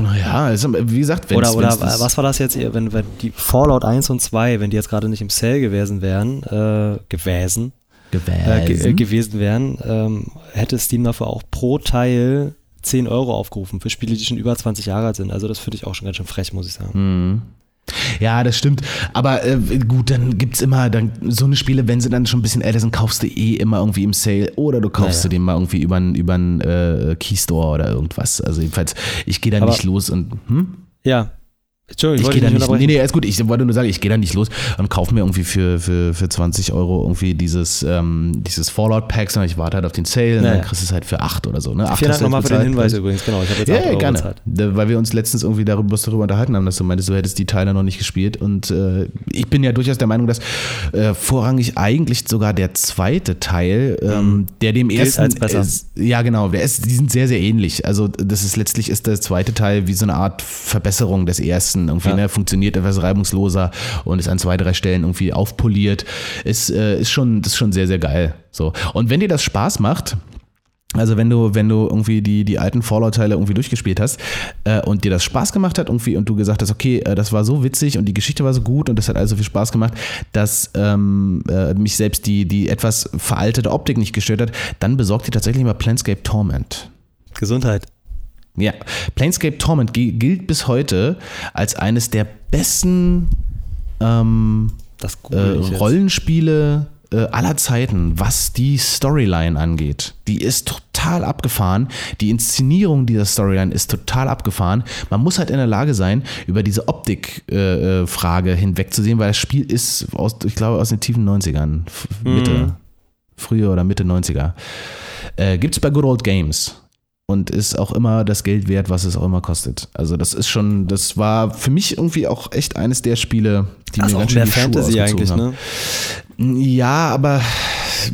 Naja, also, wie gesagt, wenn Oder, oder was war das jetzt, wenn, wenn die Fallout 1 und 2, wenn die jetzt gerade nicht im Sale gewesen wären, äh, gewesen, äh, ge äh, gewesen wären, ähm, hätte Steam dafür auch pro Teil 10 Euro aufgerufen für Spiele, die schon über 20 Jahre alt sind. Also das finde ich auch schon ganz schön frech, muss ich sagen. Mhm. Ja, das stimmt. Aber äh, gut, dann gibt es immer dann so eine Spiele, wenn sie dann schon ein bisschen älter sind, kaufst du eh immer irgendwie im Sale oder du kaufst Naja. du den mal irgendwie über einen über einen, äh, Keystore oder irgendwas. Also jedenfalls, ich gehe da Aber- nicht los und hm? Ja. Entschuldigung, ich wollte gehe da nicht. Nee, nee, alles gut. Ich wollte nur sagen, ich gehe da nicht los und kaufe mir irgendwie für, für, für 20 Euro irgendwie dieses, ähm, dieses Fallout-Pack, sondern ich warte halt auf den Sale und Naja. dann kriegst du es halt für 8 oder so. Ne? Acht Vielen hast Dank du nochmal für den Hinweis glaub übrigens. Genau, ich habe jetzt ich. Ja, ja, Euro gerne. bezahlt. Weil wir uns letztens irgendwie darüber, was darüber unterhalten haben, dass du meintest, du hättest die Teile noch nicht gespielt. Und äh, ich bin ja durchaus der Meinung, dass äh, vorrangig eigentlich sogar der zweite Teil, ähm, der dem Mhm. Gilt ersten als besser. ist, ja genau, der ist, die sind sehr, sehr ähnlich. Also das ist letztlich ist der zweite Teil wie so eine Art Verbesserung des ersten. Irgendwie, Ja. ne, funktioniert etwas reibungsloser und ist an zwei, drei Stellen irgendwie aufpoliert. Ist, äh, ist, schon, das ist schon sehr, sehr geil. So. Und wenn dir das Spaß macht, also wenn du, wenn du irgendwie die, die alten Fallout-Teile irgendwie durchgespielt hast äh, und dir das Spaß gemacht hat irgendwie und du gesagt hast, okay, äh, das war so witzig und die Geschichte war so gut und das hat also viel Spaß gemacht, dass ähm, äh, mich selbst die, die etwas veraltete Optik nicht gestört hat, dann besorgt dir tatsächlich mal Planescape Torment. Gesundheit. Ja, Planescape Torment gi- gilt bis heute als eines der besten ähm, äh. Rollenspiele äh, aller Zeiten, was die Storyline angeht. Die ist total abgefahren. Die Inszenierung dieser Storyline ist total abgefahren. Man muss halt in der Lage sein, über diese Optik-Frage äh, Frage hinwegzusehen, weil das Spiel ist aus, ich glaube, aus den tiefen 90ern. F- Mitte. Mhm. Frühe oder Mitte 90er. Äh, Gibt es bei Good Old Games. Und ist auch immer das Geld wert, was es auch immer kostet. Also das ist schon, das war für mich irgendwie auch echt eines der Spiele, die ist mir auch ganz schön mehr die Schuhe Fantasy ausgezogen eigentlich, haben. ne? Ja, aber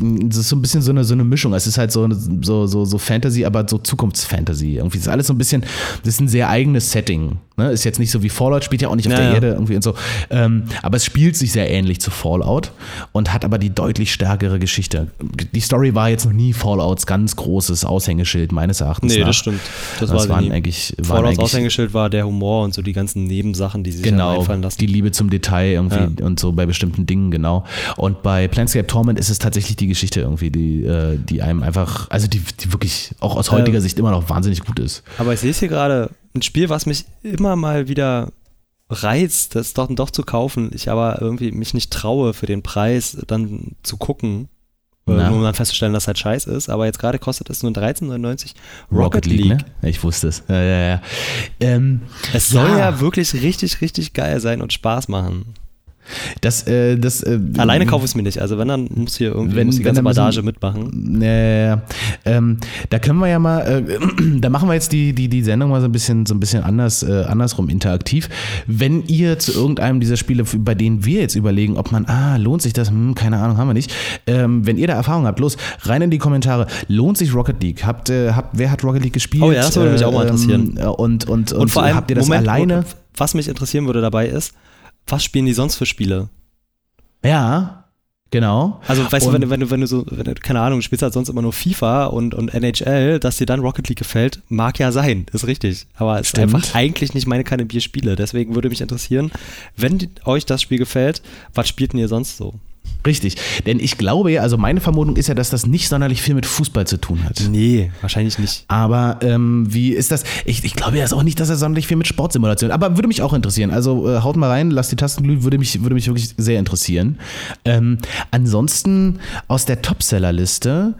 das ist so ein bisschen so eine, so eine Mischung. Es ist halt so, so, so, so Fantasy, aber so Zukunftsfantasy. Irgendwie ist alles so ein bisschen, das ist ein sehr eigenes Setting. Ne? Ist jetzt nicht so wie Fallout, spielt ja auch nicht auf Ja, der ja. Erde irgendwie und so. Ähm, aber es spielt sich sehr ähnlich zu Fallout und hat aber die deutlich stärkere Geschichte. Die Story war jetzt noch nie Fallouts ganz großes Aushängeschild, meines Erachtens. Nee, nach. das stimmt. Das, Das, war waren nie. eigentlich, waren Fallouts eigentlich Aushängeschild war der Humor und so die ganzen Nebensachen, die sich Genau, einfallen lassen. die Liebe zum Detail irgendwie und so bei bestimmten Dingen, genau. Und bei Planescape Torment ist es tatsächlich die Geschichte irgendwie, die, äh, die einem einfach, also die, die wirklich auch aus heutiger Ähm. Sicht immer noch wahnsinnig gut ist. Aber ich sehe es hier gerade, ein Spiel, was mich immer mal wieder reizt, das doch, doch zu kaufen, ich aber irgendwie mich nicht traue, für den Preis dann zu gucken, äh, Na? nur um dann festzustellen, dass halt scheiß ist. Aber jetzt gerade kostet es nur 13,99 Rocket, League. ne? Ich wusste es. Ja, ja, ja. Ähm, Es soll ja. Ja. wirklich richtig, richtig geil sein und Spaß machen. Das, äh, das, äh, Alleine kaufe ich es mir nicht. Also wenn, dann muss hier irgendwie Wenn- muss die ganze Badage mitmachen. Nee, ähm, da können wir ja mal, äh, *clears throat* da machen wir jetzt die, die, die Sendung mal so ein bisschen, so ein bisschen anders, äh, andersrum interaktiv. Wenn ihr zu irgendeinem dieser Spiele, bei denen wir jetzt überlegen, ob man, ah, lohnt sich das, hm, keine Ahnung, haben wir nicht. Ähm, wenn ihr da Erfahrung habt, los, rein in die Kommentare. Lohnt sich Rocket League? Habt, äh, habt, wer hat Rocket League gespielt? Oh ja, das würde mich auch mal interessieren. Ähm, und, und, und, Und vor allem, habt ihr das Moment, alleine? was mich interessieren würde dabei ist, was spielen die sonst für Spiele? Ja, genau. Also, weißt du, Und- wenn du, wenn du, wenn du so, wenn du, keine Ahnung, du spielst halt sonst immer nur FIFA und, und NHL, dass dir dann Rocket League gefällt, mag ja sein, ist richtig. Aber es Stimmt. ist einfach eigentlich nicht meine keine Bierspiele. Deswegen würde mich interessieren, wenn die, euch das Spiel gefällt, was spielt denn ihr sonst so? Richtig. Denn ich glaube ja, also meine Vermutung ist ja, dass das nicht sonderlich viel mit Fußball zu tun hat. Nee, wahrscheinlich nicht. Aber ähm, wie ist das? Ich, ich glaube ja auch nicht, dass er sonderlich viel mit Sportsimulation. Aber würde mich auch interessieren. Also äh, haut mal rein, lasst die Tasten glühen, würde mich, würde mich wirklich sehr interessieren. Ähm, ansonsten aus der Topseller-Liste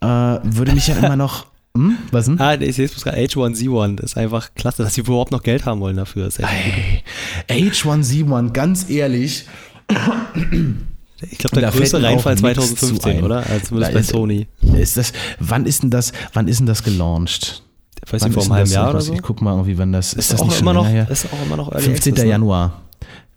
äh, würde mich ja immer noch. *laughs* Hm? Was denn? Ah, ich sehe es gerade, H1Z1, das ist einfach klasse, dass sie überhaupt noch Geld haben wollen dafür. Ey, H1Z1, ganz ehrlich. Ich glaube, der größte Reinfall nichts zu 2015, ein. oder? Also zumindest Da bei Sony. Ist das, wann ist denn das, wann ist denn das gelauncht? Ich weiß Wann nicht, vor einem halben das Jahr oder so. Ich guck mal irgendwie, wann das, ist, Ist, das nicht schon noch, her? ist auch immer noch Early 15. Access, ne? Januar.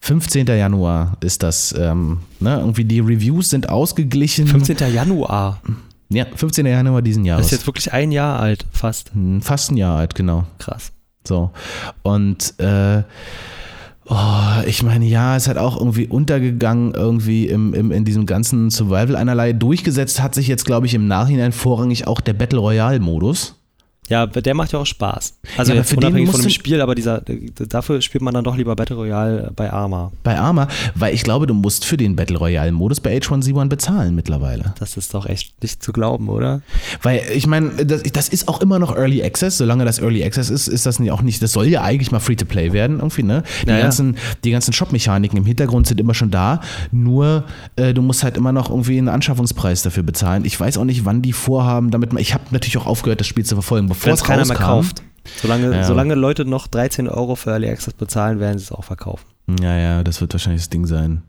15. Januar ist das, ähm, ne, irgendwie die Reviews sind ausgeglichen. 15. Januar. Ja, 15. Januar diesen Das Jahres. ist jetzt wirklich ein Jahr alt, fast. Hm, Fast ein Jahr alt, genau. Krass. So. Und äh, oh, ich meine, ja, es hat auch irgendwie untergegangen, irgendwie im, im, in diesem ganzen Survival einerlei. Durchgesetzt hat sich jetzt, glaube ich, im Nachhinein vorrangig auch der Battle Royale-Modus. Ja, der macht ja auch Spaß. Also Ja, jetzt unabhängig von dem Spiel, aber dieser, dafür spielt man dann doch lieber Battle Royale bei Arma. Bei Arma, weil ich glaube, du musst für den Battle Royale-Modus bei H1Z1 bezahlen mittlerweile. Das ist doch echt nicht zu glauben, oder? Weil ich meine, das, das ist auch immer noch Early Access. Solange das Early Access ist, ist das auch nicht, das soll ja eigentlich mal Free-to-Play werden, irgendwie, ne? Die Ja, ja. ganzen, die ganzen Shop-Mechaniken im Hintergrund sind immer schon da, nur äh, du musst halt immer noch irgendwie einen Anschaffungspreis dafür bezahlen. Ich weiß auch nicht, wann die vorhaben, damit man, ich habe natürlich auch aufgehört, das Spiel zu verfolgen, bevor Wenn es keiner mehr kauft. Solange, Ja. solange Leute noch 13 Euro für Early Access bezahlen, werden sie es auch verkaufen. Ja, ja, das wird wahrscheinlich das Ding sein.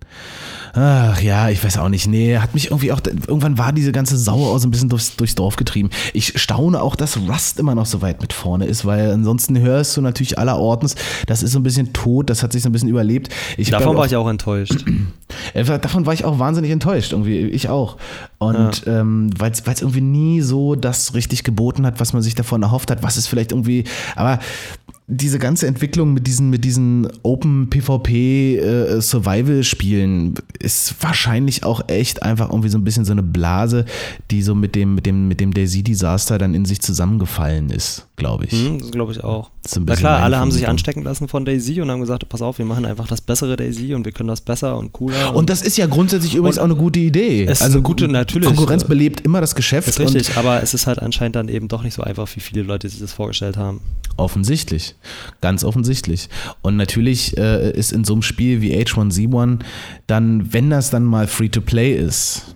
Ach ja, ich weiß auch nicht. Nee, hat mich irgendwie auch, irgendwann war diese ganze Sauer auch so ein bisschen durchs, durchs Dorf getrieben. Ich staune auch, dass Rust immer noch so weit mit vorne ist, weil ansonsten hörst du natürlich allerortens, das ist so ein bisschen tot, das hat sich so ein bisschen überlebt. Ich Davon war auch- ich auch enttäuscht. *clears throat* äh, Davon war ich auch wahnsinnig enttäuscht, irgendwie. Ich auch. Und ähm, weil es irgendwie nie so das richtig geboten hat, was man sich davon erhofft hat, was es vielleicht irgendwie, aber diese ganze Entwicklung mit diesen, mit diesen Open PvP äh, Survival-Spielen ist wahrscheinlich auch echt einfach irgendwie so ein bisschen so eine Blase, die so mit dem, mit dem, mit dem Daisy-Desaster dann in sich zusammengefallen ist, glaube ich. Hm, das glaube ich auch. Na klar, alle haben sich anstecken lassen von Daisy und haben gesagt, pass auf, wir machen einfach das bessere Daisy und wir können das besser und cooler. Und das ist ja grundsätzlich übrigens Und auch eine gute Idee. es ist eine gute- natürlich. Konkurrenz belebt immer das Geschäft. ist richtig, aber es ist halt anscheinend dann eben doch nicht so einfach, wie viele Leute sich das vorgestellt haben. Offensichtlich. Ganz offensichtlich. Und natürlich äh, ist in so einem Spiel wie H1Z1 dann, wenn das dann mal Free-to-Play ist,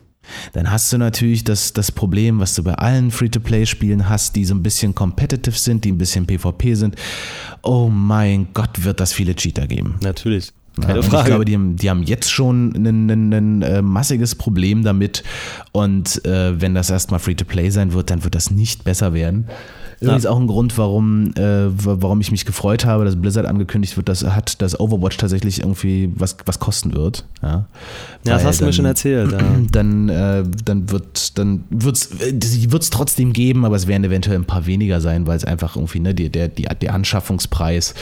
dann hast du natürlich das, das Problem, was du bei allen Free-to-Play-Spielen hast, die so ein bisschen competitive sind, die ein bisschen PvP sind. Oh mein Gott, wird das viele Cheater geben. Natürlich. Keine Frage. Ich glaube, die haben, die haben jetzt schon ein, ein, ein, äh, massiges Problem damit. Und äh, wenn das erstmal Free-to-Play sein wird, dann wird das nicht besser werden. Übrigens Ja. auch ein Grund, warum, äh, wa- warum ich mich gefreut habe, dass Blizzard angekündigt wird, dass hat, dass Overwatch tatsächlich irgendwie was, was kosten wird. Ja, Ja, das hast du mir dann- schon erzählt. Ja. *clears throat* Dann, äh, dann wird dann wird's trotzdem geben, aber es werden eventuell ein paar weniger sein, weil es einfach irgendwie ne, die, der, die, der Anschaffungspreis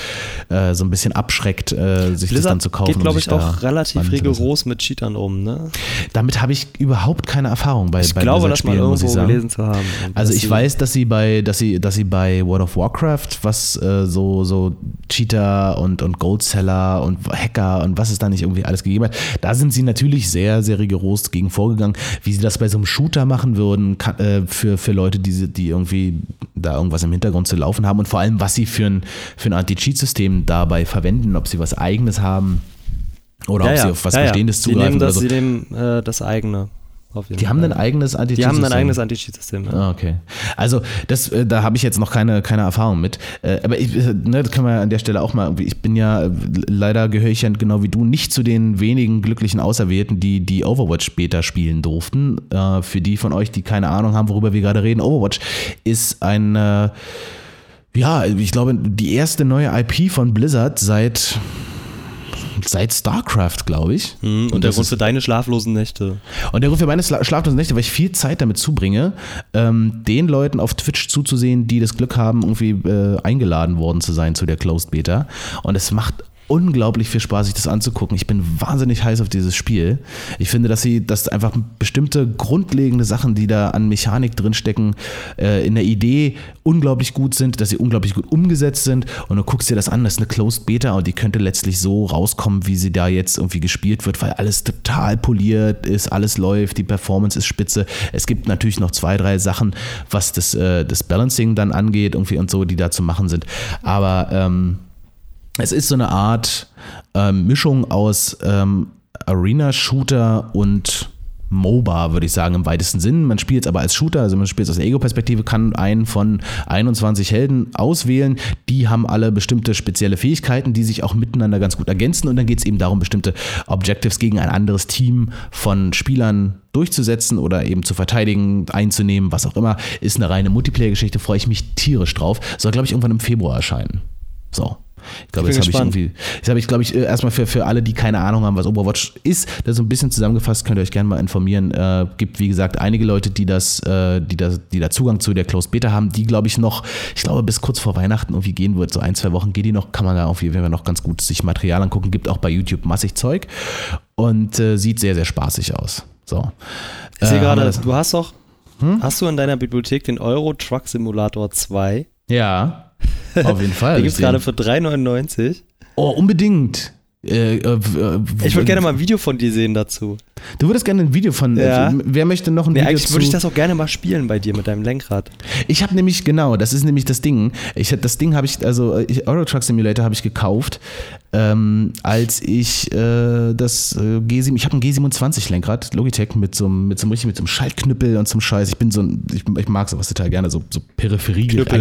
äh, so ein bisschen abschreckt, äh, sich das dann Blizzard zu kaufen. geht, glaube ich, auch relativ rigoros mit Cheatern um. Ne? Damit habe ich überhaupt keine Erfahrung bei, Ich bei glaube, das mal irgendwo gelesen zu haben. Also ich weiß, dass sie bei, dass sie, dass sie bei World of Warcraft, was äh, so, so Cheater und, und Goldseller und Hacker und was es da nicht irgendwie alles gegeben hat, da sind sie natürlich sehr, sehr rigoros gegen vorgegangen. Wie sie das bei so einem Shooter machen würden, kann, äh, für, für Leute, die, sie- die irgendwie da irgendwas im Hintergrund zu laufen haben und vor allem, was sie für ein, für ein Anti-Cheat-System dabei verwenden, ob sie was eigenes haben oder ob sie auf was Bestehendes sie zugreifen nehmen das, so. Sie nehmen äh, das eigene. Die haben ein eigenes Anti-Cheat-System. Die haben ein eigenes Anti-Cheat-System. Ja. Ah, okay. Also das, äh, da habe ich jetzt noch keine, keine Erfahrung mit. Äh, Aber ich, äh, ne, das können wir an der Stelle auch mal. Ich bin ja, äh, leider gehöre ich ja genau wie du nicht zu den wenigen glücklichen Auserwählten, die die Overwatch später spielen durften. Äh, Für die von euch, die keine Ahnung haben, worüber wir gerade reden, Overwatch ist ein, äh, ja, ich glaube, die erste neue IP von Blizzard seit *laughs* seit StarCraft, glaube ich. Mhm, Und, der das Grund für deine schlaflosen Nächte. und der Grund für meine Schla- schlaflosen Nächte, weil ich viel Zeit damit zubringe, ähm, den Leuten auf Twitch zuzusehen, die das Glück haben, irgendwie äh, eingeladen worden zu sein zu der Closed Beta. Und es macht unglaublich viel Spaß, sich das anzugucken. Ich bin wahnsinnig heiß auf dieses Spiel. Ich finde, dass sie, dass einfach bestimmte grundlegende Sachen, die da an Mechanik drinstecken, äh, in der Idee unglaublich gut sind, dass sie unglaublich gut umgesetzt sind. Und du guckst dir das an, das ist eine Closed Beta und die könnte letztlich so rauskommen, wie sie da jetzt irgendwie gespielt wird, weil alles total poliert ist, alles läuft, die Performance ist spitze. Es gibt natürlich noch zwei, drei Sachen, was das, äh, das Balancing dann angeht, irgendwie und so, die da zu machen sind. Aber ähm, es ist so eine Art ähm, Mischung aus ähm, Arena-Shooter und MOBA, würde ich sagen, im weitesten Sinn. Man spielt es aber als Shooter, also man spielt es aus der Ego-Perspektive, kann einen von 21 Helden auswählen. Die haben alle bestimmte spezielle Fähigkeiten, die sich auch miteinander ganz gut ergänzen. Und dann geht es eben darum, bestimmte Objectives gegen ein anderes Team von Spielern durchzusetzen oder eben zu verteidigen, einzunehmen, was auch immer. Ist eine reine Multiplayer-Geschichte, freue ich mich tierisch drauf. Soll, glaube ich, irgendwann im Februar erscheinen. So. Ich glaube, Ich jetzt habe ich irgendwie, jetzt habe ich, glaube ich, äh, erstmal für, für alle, die keine Ahnung haben, was Overwatch ist, das so ein bisschen zusammengefasst, könnt ihr euch gerne mal informieren. Äh, gibt, wie gesagt, einige Leute, die das, äh, die das, die da Zugang zu der Closed Beta haben, die, glaube ich, noch, ich glaube, bis kurz vor Weihnachten irgendwie gehen wird. So ein, zwei Wochen geht die noch, kann man da auf jeden Fall noch ganz gut sich Material angucken. Gibt auch bei YouTube massig Zeug und äh, sieht sehr, sehr spaßig aus. So. Ich sehe Äh, gerade, du hast doch, hast du in deiner Bibliothek den Euro Truck Simulator 2? Ja, *laughs* auf jeden Fall. Den gibt es gerade für 3,99. Oh, unbedingt. Äh, äh, äh, Ich würde gerne mal ein Video von dir sehen dazu. Du würdest gerne ein Video von. Ja. Äh, wer möchte noch ein Nee, Video eigentlich zu? würde ich das auch gerne mal spielen bei dir mit deinem Lenkrad. Ich habe nämlich genau, das ist nämlich das Ding. Ich das Ding habe ich also ich, Euro Truck Simulator habe ich gekauft, ähm, als ich äh, das äh, G7, ich habe ein G27 Lenkrad Logitech mit so einem mit so einem mit so einem Schaltknüppel und so einem Scheiß. Ich bin so ein, ich, ich mag sowas total gerne so so Peripherie Knüppel.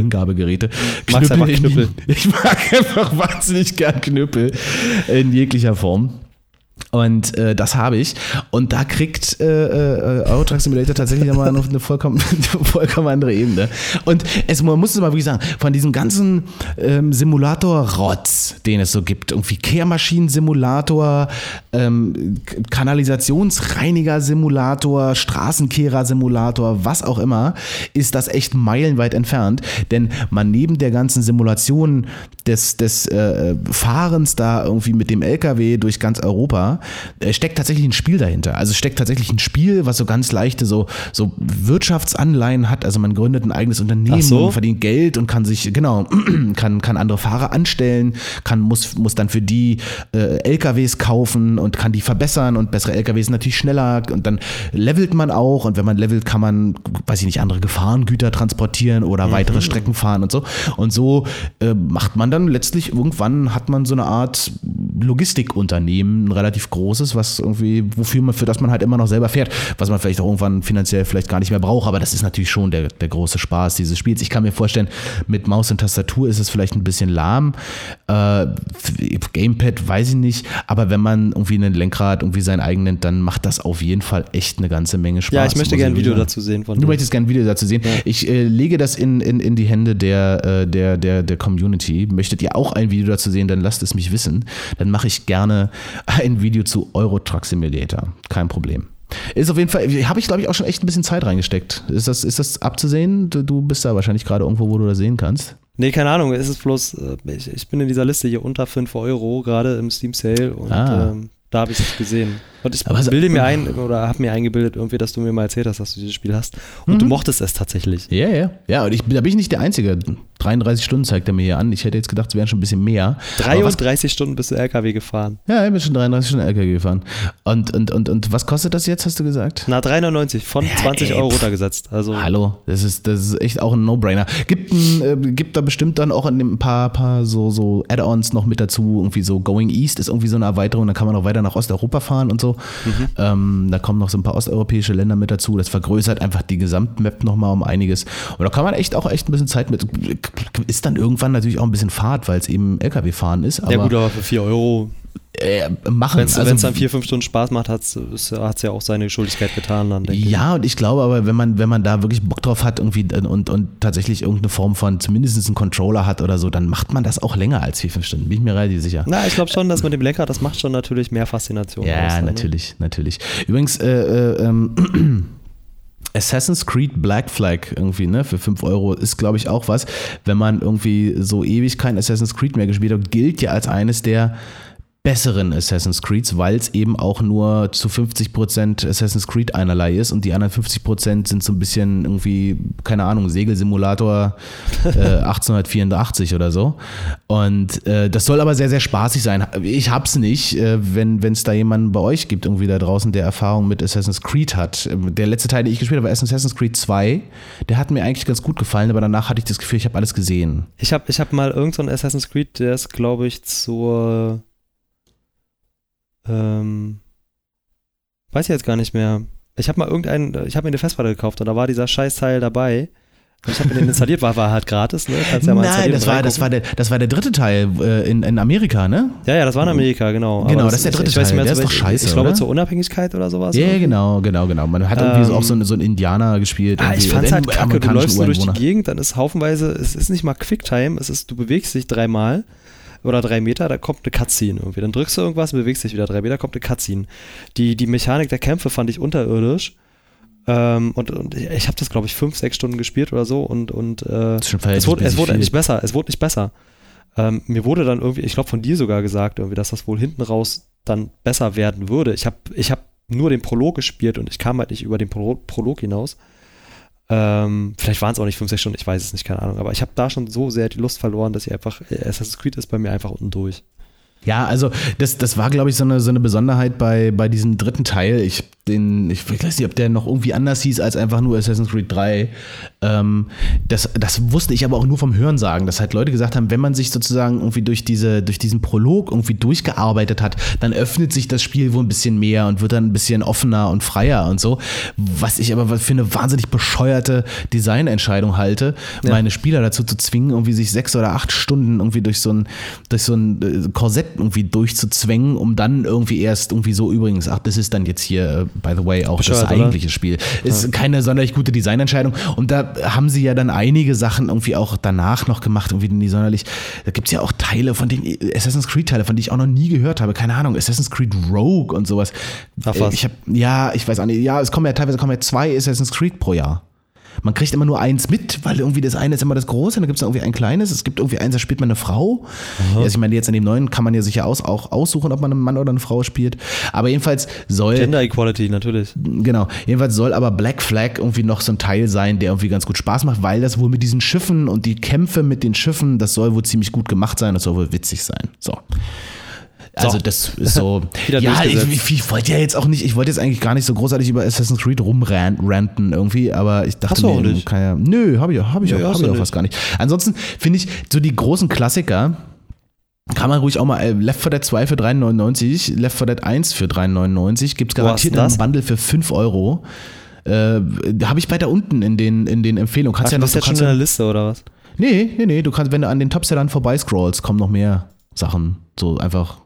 Knüppel. *laughs* Ich mag einfach wahnsinnig gern Knüppel in jeglicher Form. Und äh, das habe ich. Und da kriegt äh, äh, Euro Simulator tatsächlich nochmal noch eine vollkommen, *laughs* vollkommen andere Ebene. Und es, man muss es mal wirklich sagen, von diesem ganzen ähm, Simulator-Rotz, den es so gibt, irgendwie Kehrmaschinen-Simulator, ähm, Kanalisationsreiniger-Simulator, Straßenkehrer-Simulator, was auch immer, ist das echt meilenweit entfernt. Denn man neben der ganzen Simulation des, des äh, Fahrens da irgendwie mit dem LKW durch ganz Europa, äh, steckt tatsächlich ein Spiel dahinter. Also steckt tatsächlich ein Spiel, was so ganz leichte so, so Wirtschaftsanleihen hat. Also man gründet ein eigenes Unternehmen so? verdient Geld und kann sich, genau, *clears throat* kann, kann andere Fahrer anstellen, kann, muss, muss dann für die äh, LKWs kaufen und kann die verbessern und bessere LKWs natürlich schneller und dann levelt man auch und wenn man levelt, kann man, weiß ich nicht, andere Gefahrengüter transportieren oder weitere Strecken fahren und so. Und so äh, macht man dann letztlich irgendwann hat man so eine Art Logistikunternehmen, ein relativ relativ großes, was irgendwie, wofür man, für das man halt immer noch selber fährt, was man vielleicht auch irgendwann finanziell vielleicht gar nicht mehr braucht, aber das ist natürlich schon der, der große Spaß dieses Spiels. Ich kann mir vorstellen, mit Maus und Tastatur ist es vielleicht ein bisschen lahm. Äh, Gamepad weiß ich nicht, aber wenn man irgendwie ein Lenkrad irgendwie sein eigen nennt, dann macht das auf jeden Fall echt eine ganze Menge Spaß. Ja, ich möchte gerne ein Video dazu sehen von Du möchtest gerne ein Video dazu sehen. Ja. Ich äh, lege das in, in, in die Hände der, äh, der, der, der Community. Möchtet ihr auch ein Video dazu sehen, dann lasst es mich wissen. Dann mache ich gerne ein Video zu Euro Truck Simulator. Kein Problem. Ist auf jeden Fall, habe ich glaube ich auch schon echt ein bisschen Zeit reingesteckt. Ist das, ist das abzusehen? Du, du bist da wahrscheinlich gerade irgendwo, wo du das sehen kannst. Nee, keine Ahnung. Es ist bloß, äh, ich, ich bin in dieser Liste hier unter 5 Euro, gerade im Steam Sale und ah. ähm, da habe ich es gesehen. Und ich Aber bilde mir ein *laughs* oder habe mir eingebildet, irgendwie, dass du mir mal erzählt hast, dass du dieses Spiel hast. Und mhm. du mochtest es tatsächlich. Ja, ja. Ja, und ich, da bin ich nicht der Einzige. 33 Stunden zeigt er mir hier an. Ich hätte jetzt gedacht, es wären schon ein bisschen mehr. 33 Stunden bist du LKW gefahren. Ja, ich bin schon 33 Stunden LKW gefahren. Und, und, und, und was kostet das jetzt, hast du gesagt? Na, 3,99 von ja, 20 ey, Euro runtergesetzt. Also Hallo, das ist, das ist echt auch ein No-Brainer. Gibt, äh, gibt da bestimmt dann auch ein paar, paar so, so Add-ons noch mit dazu. Irgendwie so Going East ist irgendwie so eine Erweiterung. Da kann man auch weiter nach Osteuropa fahren und so. Mhm. Ähm, da kommen noch so ein paar osteuropäische Länder mit dazu. Das vergrößert einfach die Gesamtmap nochmal um einiges. Und da kann man echt auch echt ein bisschen Zeit mit. Ist dann irgendwann natürlich auch ein bisschen Fahrt, weil es eben LKW-Fahren ist. Aber, ja gut, aber für 4 Euro äh, machen. Wenn es also, dann vier, fünf Stunden Spaß macht, hat es ja auch seine Schuldigkeit getan. Dann, ja, ich. und ich glaube aber, wenn man, wenn man da wirklich Bock drauf hat irgendwie und, und tatsächlich irgendeine Form von zumindest einen Controller hat oder so, dann macht man das auch länger als vier, fünf Stunden. Bin ich mir relativ sicher. Na, ich glaube schon, dass mit dem Lenkrad, das macht schon natürlich mehr Faszination. Ja, aus, ne? natürlich, ne? natürlich. Übrigens, äh, äh, ähm, *clears throat* Assassin's Creed Black Flag irgendwie, ne, für 5 Euro ist, glaube ich, auch was. Wenn man irgendwie so ewig kein Assassin's Creed mehr gespielt hat, gilt ja als eines der besseren Assassin's Creeds, weil es eben auch nur zu 50% Assassin's Creed einerlei ist und die anderen 50% sind so ein bisschen irgendwie, keine Ahnung, Segelsimulator *laughs* äh, 1884 oder so. Und äh, das soll aber sehr, sehr spaßig sein. Ich hab's nicht, äh, wenn es da jemanden bei euch gibt, irgendwie da draußen, der Erfahrung mit Assassin's Creed hat. Der letzte Teil, den ich gespielt habe, war Assassin's Creed 2. Der hat mir eigentlich ganz gut gefallen, aber danach hatte ich das Gefühl, ich habe alles gesehen. Ich habe ich hab mal irgendeinen so Assassin's Creed, der ist, glaube ich, zur ähm, weiß ich jetzt gar nicht mehr. Ich habe mal irgendeinen, ich habe mir eine Festplatte gekauft und da war dieser Scheißteil dabei. Ich habe mir den installiert, war, war halt gratis, ne? Kannst ja mal Nein, das war, das, war der, das war der dritte Teil äh, in, in Amerika, ne? Ja, ja, das war in Amerika, genau. Genau, das, ist der dritte ich, ich Teil, mehr, der ist doch scheiße, Ich glaube oder? zur Unabhängigkeit oder sowas. Ja, yeah, genau, genau, genau. Man hat irgendwie so auch so, so einen Indianer gespielt. Ah, ich fand's halt kacke, du läufst so durch die Gegend, dann ist haufenweise, es ist nicht mal Quicktime, es ist, du bewegst dich dreimal oder drei Meter, da kommt eine Cutscene irgendwie. Dann drückst du irgendwas, bewegst dich wieder drei Meter, kommt eine Cutscene. Die, die Mechanik der Kämpfe fand ich unterirdisch. Ähm, und, und, ich habe das, glaube ich, fünf, sechs Stunden gespielt oder so und, und äh, es wurde, es wurde nicht besser. Es wurde nicht besser. Ähm, mir wurde dann irgendwie, ich glaube von dir sogar gesagt, irgendwie, dass das wohl hinten raus dann besser werden würde. Ich habe ich hab nur den Prolog gespielt und ich kam halt nicht über den Pro Prolog hinaus. Ähm, vielleicht waren es auch nicht 5, 6 Stunden, ich weiß es nicht, keine Ahnung. Aber ich habe da schon so sehr die Lust verloren, dass ich einfach, äh, Assassin's Creed ist bei mir einfach unten durch. Ja, also das, das war, glaube ich, so eine, so eine Besonderheit bei, bei diesem dritten Teil. Ich, den, ich weiß nicht, ob der noch irgendwie anders hieß als einfach nur Assassin's Creed 3. Ähm, das, das wusste ich aber auch nur vom Hörensagen, dass halt Leute gesagt haben, wenn man sich sozusagen irgendwie durch, diese, durch diesen Prolog irgendwie durchgearbeitet hat, dann öffnet sich das Spiel wohl ein bisschen mehr und wird dann ein bisschen offener und freier und so. Was ich aber für eine wahnsinnig bescheuerte Designentscheidung halte, ja. meine Spieler dazu zu zwingen, irgendwie sich sechs oder acht Stunden irgendwie durch so ein, durch so ein äh, Korsett irgendwie durchzuzwängen, um dann irgendwie erst irgendwie so übrigens, ach, das ist dann jetzt hier, by the way, auch Bescheid, das eigentliche oder? Spiel. Ist ja. keine sonderlich gute Designentscheidung. Und da haben sie ja dann einige Sachen irgendwie auch danach noch gemacht, irgendwie nie sonderlich. Da gibt es ja auch Teile von den Assassin's Creed-Teile, von denen ich auch noch nie gehört habe. Keine Ahnung, Assassin's Creed Rogue und sowas. Ach was. Ich hab, ja, ich weiß auch nicht. Ja, es kommen ja teilweise kommen ja zwei Assassin's Creed pro Jahr man kriegt immer nur eins mit, weil irgendwie das eine ist immer das große, dann gibt es irgendwie ein kleines, es gibt irgendwie eins, da spielt man eine Frau. Ja, also ich meine, jetzt in dem neuen kann man ja sicher aus, auch aussuchen, ob man einen Mann oder eine Frau spielt. Aber jedenfalls soll. Gender Equality, natürlich. Genau. Jedenfalls soll aber Black Flag irgendwie noch so ein Teil sein, der irgendwie ganz gut Spaß macht, weil das wohl mit diesen Schiffen und die Kämpfe mit den Schiffen, das soll wohl ziemlich gut gemacht sein, das soll wohl witzig sein. So. Also so. das ist so. *laughs* ja, ich, ich, wollte ja jetzt auch nicht, ich wollte jetzt eigentlich gar nicht so großartig über Assassin's Creed rumranten irgendwie, aber ich dachte mir, nicht. Kann ja, nö, habe ich, hab ich, ja, hab ich auch fast gar nicht. Ansonsten finde ich so die großen Klassiker, Kann man ruhig auch mal, äh, Left 4 Dead 2 für 3,99, Left 4 Dead 1 für 3,99, gibt es garantiert einen Bundle für 5 Euro. Äh, Habe ich weiter unten in den, in den Empfehlungen. Kannst Ach, ja noch, du jetzt schon in der Liste oder was? Nee, nee, nee, du kannst, wenn du an den Topsellern vorbeiscrollst, kommen noch mehr Sachen. So einfach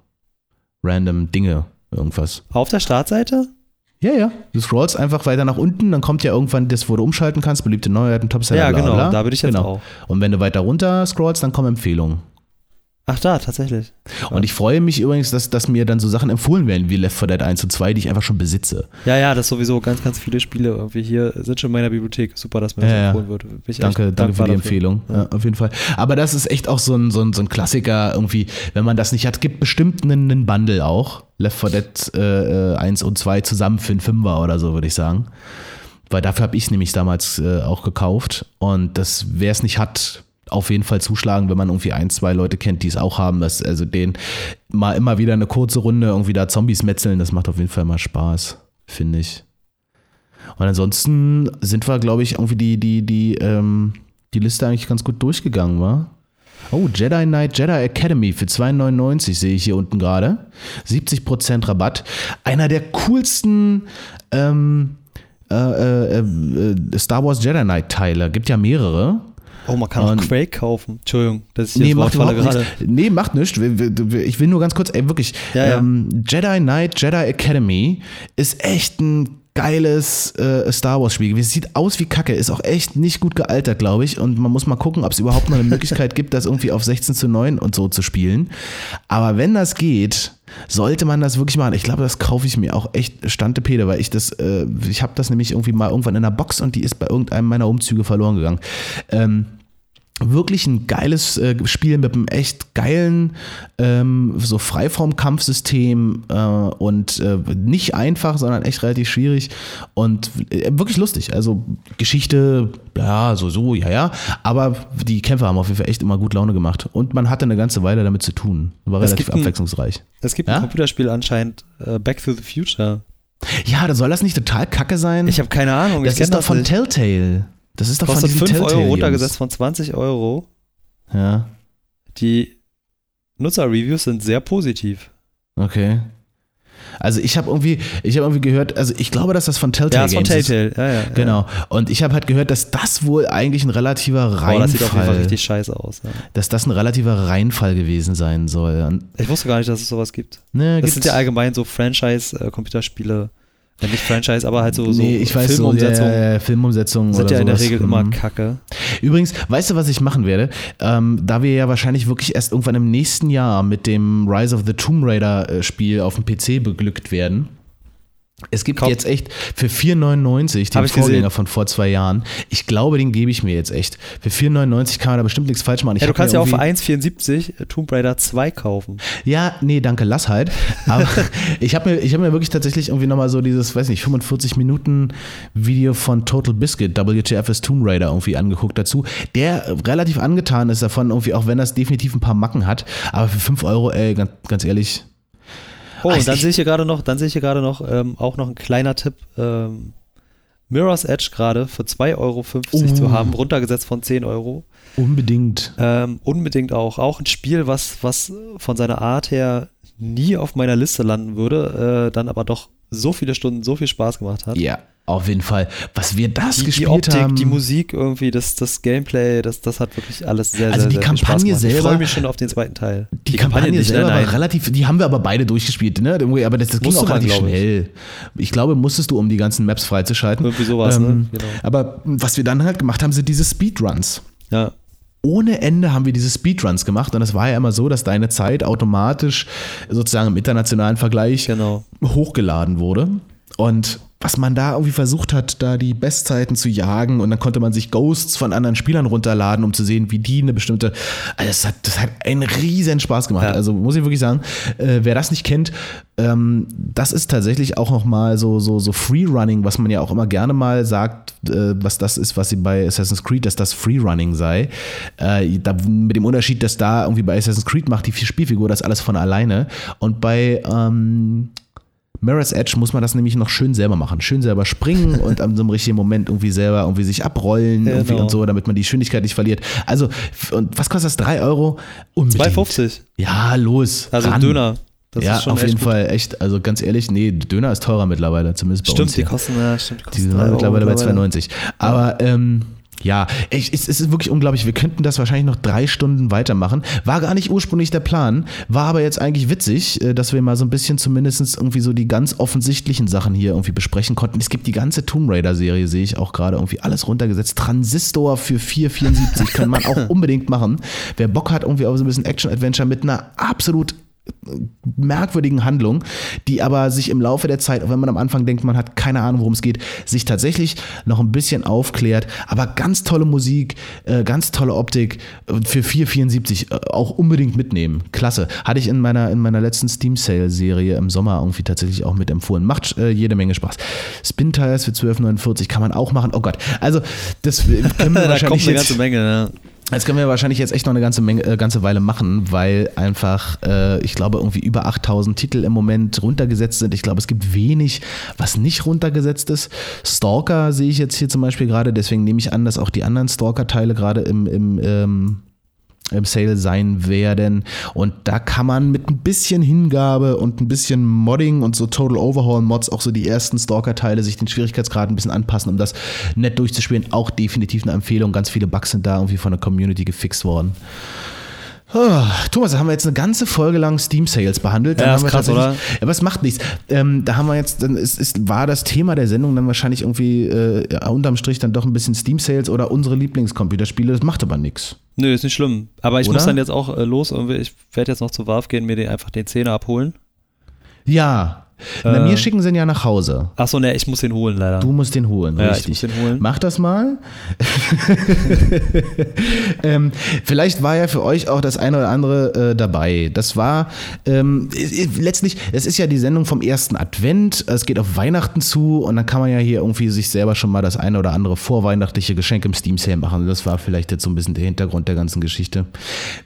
random Dinge, irgendwas. Auf der Startseite? Ja, ja. Du scrollst einfach weiter nach unten, dann kommt ja irgendwann das, wo du umschalten kannst, beliebte Neuheiten, Topseller. Ja, genau, bla, bla. da bin ich jetzt genau. auch. Und wenn du weiter runter scrollst, dann kommen Empfehlungen. Ach da, tatsächlich. Und ich freue mich übrigens, dass, dass mir dann so Sachen empfohlen werden wie Left 4 Dead 1 und 2, die ich einfach schon besitze. Ja, ja, das sowieso ganz, ganz viele Spiele irgendwie hier sind schon in meiner Bibliothek. Super, dass mir das ja, empfohlen wird. danke, danke für die dafür. Empfehlung. Ja. Ja, auf jeden Fall. Aber das ist echt auch so ein, so, ein, so ein Klassiker irgendwie, wenn man das nicht hat, gibt bestimmt einen, einen Bundle auch. Left 4 Dead äh, 1 und 2 zusammen für einen Fünfer oder so, würde ich sagen. Weil dafür habe ich es nämlich damals äh, auch gekauft. Und das, wer es nicht hat, auf jeden Fall zuschlagen, wenn man irgendwie ein, zwei Leute kennt, die es auch haben. Das, also den mal immer wieder eine kurze Runde irgendwie da Zombies metzeln, das macht auf jeden Fall mal Spaß, finde ich. Und ansonsten sind wir, glaube ich, irgendwie die, die, die, ähm, die Liste eigentlich ganz gut durchgegangen, war. Oh, Jedi Knight Jedi Academy für 2,99 sehe ich hier unten gerade. 70% Rabatt. Einer der coolsten ähm, äh, äh, äh, Star Wars Jedi Knight Teile. Gibt ja mehrere. Oh, man kann auch Quake kaufen. Entschuldigung, das ist nee, macht gerade. Nee, macht nichts. Ich will nur ganz kurz, ey, wirklich. Ja, ja. Ähm, Jedi Knight, Jedi Academy ist echt ein geiles äh, Star Wars Spiel gewesen. Sieht aus wie Kacke, ist auch echt nicht gut gealtert, glaube ich. Und man muss mal gucken, ob es überhaupt noch eine Möglichkeit gibt, das irgendwie auf 16 zu 9 und so zu spielen. Aber wenn das geht, sollte man das wirklich machen. Ich glaube, das kaufe ich mir auch echt Stantepede, weil ich das, äh, ich habe das nämlich irgendwie mal irgendwann in der Box und die ist bei irgendeinem meiner Umzüge verloren gegangen. Ähm, wirklich ein geiles äh, Spiel mit einem echt geilen ähm, so Freiform-Kampfsystem äh, und äh, nicht einfach, sondern echt relativ schwierig und äh, wirklich lustig. Also Geschichte, ja, so, so, ja, ja, aber die Kämpfer haben auf jeden Fall echt immer gut Laune gemacht und man hatte eine ganze Weile damit zu tun. War es relativ abwechslungsreich. es gibt ja? ein Computerspiel anscheinend, äh, Back to the Future. Ja, soll das nicht total kacke sein? Ich habe keine Ahnung. Das ist doch von nicht. Telltale. Das ist doch Kostet von 5 Euro runtergesetzt von 20 Euro. Ja. Die Nutzerreviews sind sehr positiv. Okay. Also ich habe irgendwie, ich habe irgendwie gehört, also ich glaube, dass das von Telltale ja, ist. Ja, von Telltale, ja, ja. Genau. Und ich habe halt gehört, dass das wohl eigentlich ein relativer Reinfall. Oh, das sieht auf jeden Fall richtig scheiße aus. Ja. Dass das ein relativer Reinfall gewesen sein soll. Und ich wusste gar nicht, dass es sowas gibt. Ne, das sind ja allgemein so Franchise-Computerspiele. Ja, nicht Franchise, aber halt so, so nee, ich weiß, Filmumsetzungen. So, ja, ja, Filmumsetzungen sind ja in der Regel immer mhm. kacke. Übrigens, weißt du, was ich machen werde? Ähm, da wir ja wahrscheinlich wirklich erst irgendwann im nächsten Jahr mit dem Rise of the Tomb Raider äh, Spiel auf dem PC beglückt werden, es gibt Kauf. jetzt echt für 4,99 den Vorgänger von vor zwei Jahren. Ich glaube, den gebe ich mir jetzt echt. Für 4,99 kann man da bestimmt nichts falsch machen. Ich ja, du kannst ja auch für 1,74 Tomb Raider 2 kaufen. Ja, nee, danke, lass halt. Aber *laughs* ich habe mir, hab mir wirklich tatsächlich irgendwie nochmal so dieses, weiß nicht, 45 Minuten Video von Total Biscuit, WTF ist Tomb Raider irgendwie angeguckt dazu, der relativ angetan ist davon, irgendwie, auch wenn das definitiv ein paar Macken hat. Aber für 5 Euro, ey, ganz, ganz ehrlich, Oh, und dann sehe ich hier gerade noch, dann sehe ich hier gerade noch ähm, auch noch ein kleiner Tipp. Ähm, Mirror's Edge gerade für 2,50 Euro uh. zu haben, runtergesetzt von 10 Euro. Unbedingt. Ähm, unbedingt auch. Auch ein Spiel, was, was von seiner Art her nie auf meiner Liste landen würde, äh, dann aber doch so viele Stunden, so viel Spaß gemacht hat. Ja, auf jeden Fall. Was wir das die, gespielt die Optik, haben. Die Musik irgendwie, das, das Gameplay, das, das hat wirklich alles sehr, also sehr, die sehr Kampagne selber. Ich freue mich schon auf den zweiten Teil. Die, die Kampagne, Kampagne selber war relativ, die haben wir aber beide durchgespielt, ne? Aber das, das ging auch relativ schnell. Ich. ich. glaube, musstest du, um die ganzen Maps freizuschalten. Irgendwie sowas, ne? ähm, ne? Genau. Aber was wir dann halt gemacht haben, sind diese Speedruns. Ja ohne Ende haben wir diese Speedruns gemacht und es war ja immer so, dass deine Zeit automatisch sozusagen im internationalen Vergleich genau. hochgeladen wurde. Und was man da irgendwie versucht hat, da die Bestzeiten zu jagen und dann konnte man sich Ghosts von anderen Spielern runterladen, um zu sehen, wie die eine bestimmte. Also das hat, das hat einen riesen Spaß gemacht. Ja. Also muss ich wirklich sagen, äh, wer das nicht kennt, ähm, das ist tatsächlich auch nochmal so, so, so Freerunning, was man ja auch immer gerne mal sagt, äh, was das ist, was sie bei Assassin's Creed, dass das Freerunning sei. Äh, da, mit dem Unterschied, dass da irgendwie bei Assassin's Creed macht die Spielfigur das alles von alleine und bei ähm, Mirror's Edge muss man das nämlich noch schön selber machen. Schön selber springen *laughs* und an so einem richtigen Moment irgendwie selber irgendwie sich abrollen Genau. irgendwie und so, damit man die Geschwindigkeit nicht verliert. Also, und was kostet das? 3 Euro? Unbedingt. 2,50. Ja, los. Also ran. Döner. Das ja, ist schon auf jeden gut. Fall echt. Also ganz ehrlich, nee, Döner ist teurer mittlerweile, zumindest bei uns. Stimmt, die hier. kosten, ja, stimmt, die Die kosten sind 3 Euro mittlerweile bei mittlerweile. 2,90. Aber ähm, ja, ich, es, ist wirklich unglaublich. Wir könnten das wahrscheinlich noch drei Stunden weitermachen. War gar nicht ursprünglich der Plan, war aber jetzt eigentlich witzig, äh, dass wir mal so ein bisschen zumindest irgendwie so die ganz offensichtlichen Sachen hier irgendwie besprechen konnten. Es gibt die ganze Tomb Raider-Serie, sehe ich auch gerade irgendwie alles runtergesetzt. Transistor für 4,74 *laughs* kann man auch unbedingt machen. Wer Bock hat, irgendwie auf so ein bisschen Action-Adventure mit einer absolut merkwürdigen Handlung, die aber sich im Laufe der Zeit, auch wenn man am Anfang denkt, man hat keine Ahnung, worum es geht, sich tatsächlich noch ein bisschen aufklärt. Aber ganz tolle Musik, äh, ganz tolle Optik äh, für 4,74 äh, auch unbedingt mitnehmen. Klasse. Hatte ich in meiner, in meiner letzten Steam Sale Serie im Sommer irgendwie tatsächlich auch mit empfohlen. Macht äh, jede Menge Spaß. Spin Tires für 12,49 kann man auch machen. Oh Gott. Also, das *laughs* können wir da kommt wahrscheinlich eine jetzt, ganze Menge, ne? das können wir wahrscheinlich jetzt echt noch eine ganze, Menge, äh, ganze Weile machen, weil einfach, äh, ich glaube, irgendwie über 8000 Titel im Moment runtergesetzt sind. Ich glaube, es gibt wenig, was nicht runtergesetzt ist. Stalker sehe ich jetzt hier zum Beispiel gerade, deswegen nehme ich an, dass auch die anderen Stalker-Teile gerade im, im, ähm, im Sale sein werden. Und da kann man mit ein bisschen Hingabe und ein bisschen Modding und so Total Overhaul Mods auch so die ersten Stalker-Teile sich den Schwierigkeitsgrad ein bisschen anpassen, um das nett durchzuspielen. Auch definitiv eine Empfehlung. Ganz viele Bugs sind da irgendwie von der Community gefixt worden. Thomas, da haben wir jetzt eine ganze Folge lang Steam Sales behandelt. Dann Ja, ist krass, oder? Aber es macht nichts. Ähm, da haben wir jetzt, dann ist, ist, war das Thema der Sendung dann wahrscheinlich irgendwie äh, ja, unterm Strich dann doch ein bisschen Steam Sales oder unsere Lieblingscomputerspiele. Das macht aber nichts. Nö, ist nicht schlimm. Aber ich Oder? muss dann jetzt auch äh, los. Irgendwie. Ich werde jetzt noch zur Valve gehen, mir den, einfach den Zehner abholen. Ja. Na, Äh. mir schicken sie ihn ja nach Hause. Achso, ne, ich muss den holen leider. Du musst den holen, Ja, ich richtig. muss den holen. Mach das mal. *laughs* ähm, vielleicht war ja für euch auch das eine oder andere äh, dabei. Das war ähm, i- letztlich, es ist ja die Sendung vom ersten Advent. Es geht auf Weihnachten zu und dann kann man ja hier irgendwie sich selber schon mal das eine oder andere vorweihnachtliche Geschenk im Steam Sale machen. Das war vielleicht jetzt so ein bisschen der Hintergrund der ganzen Geschichte.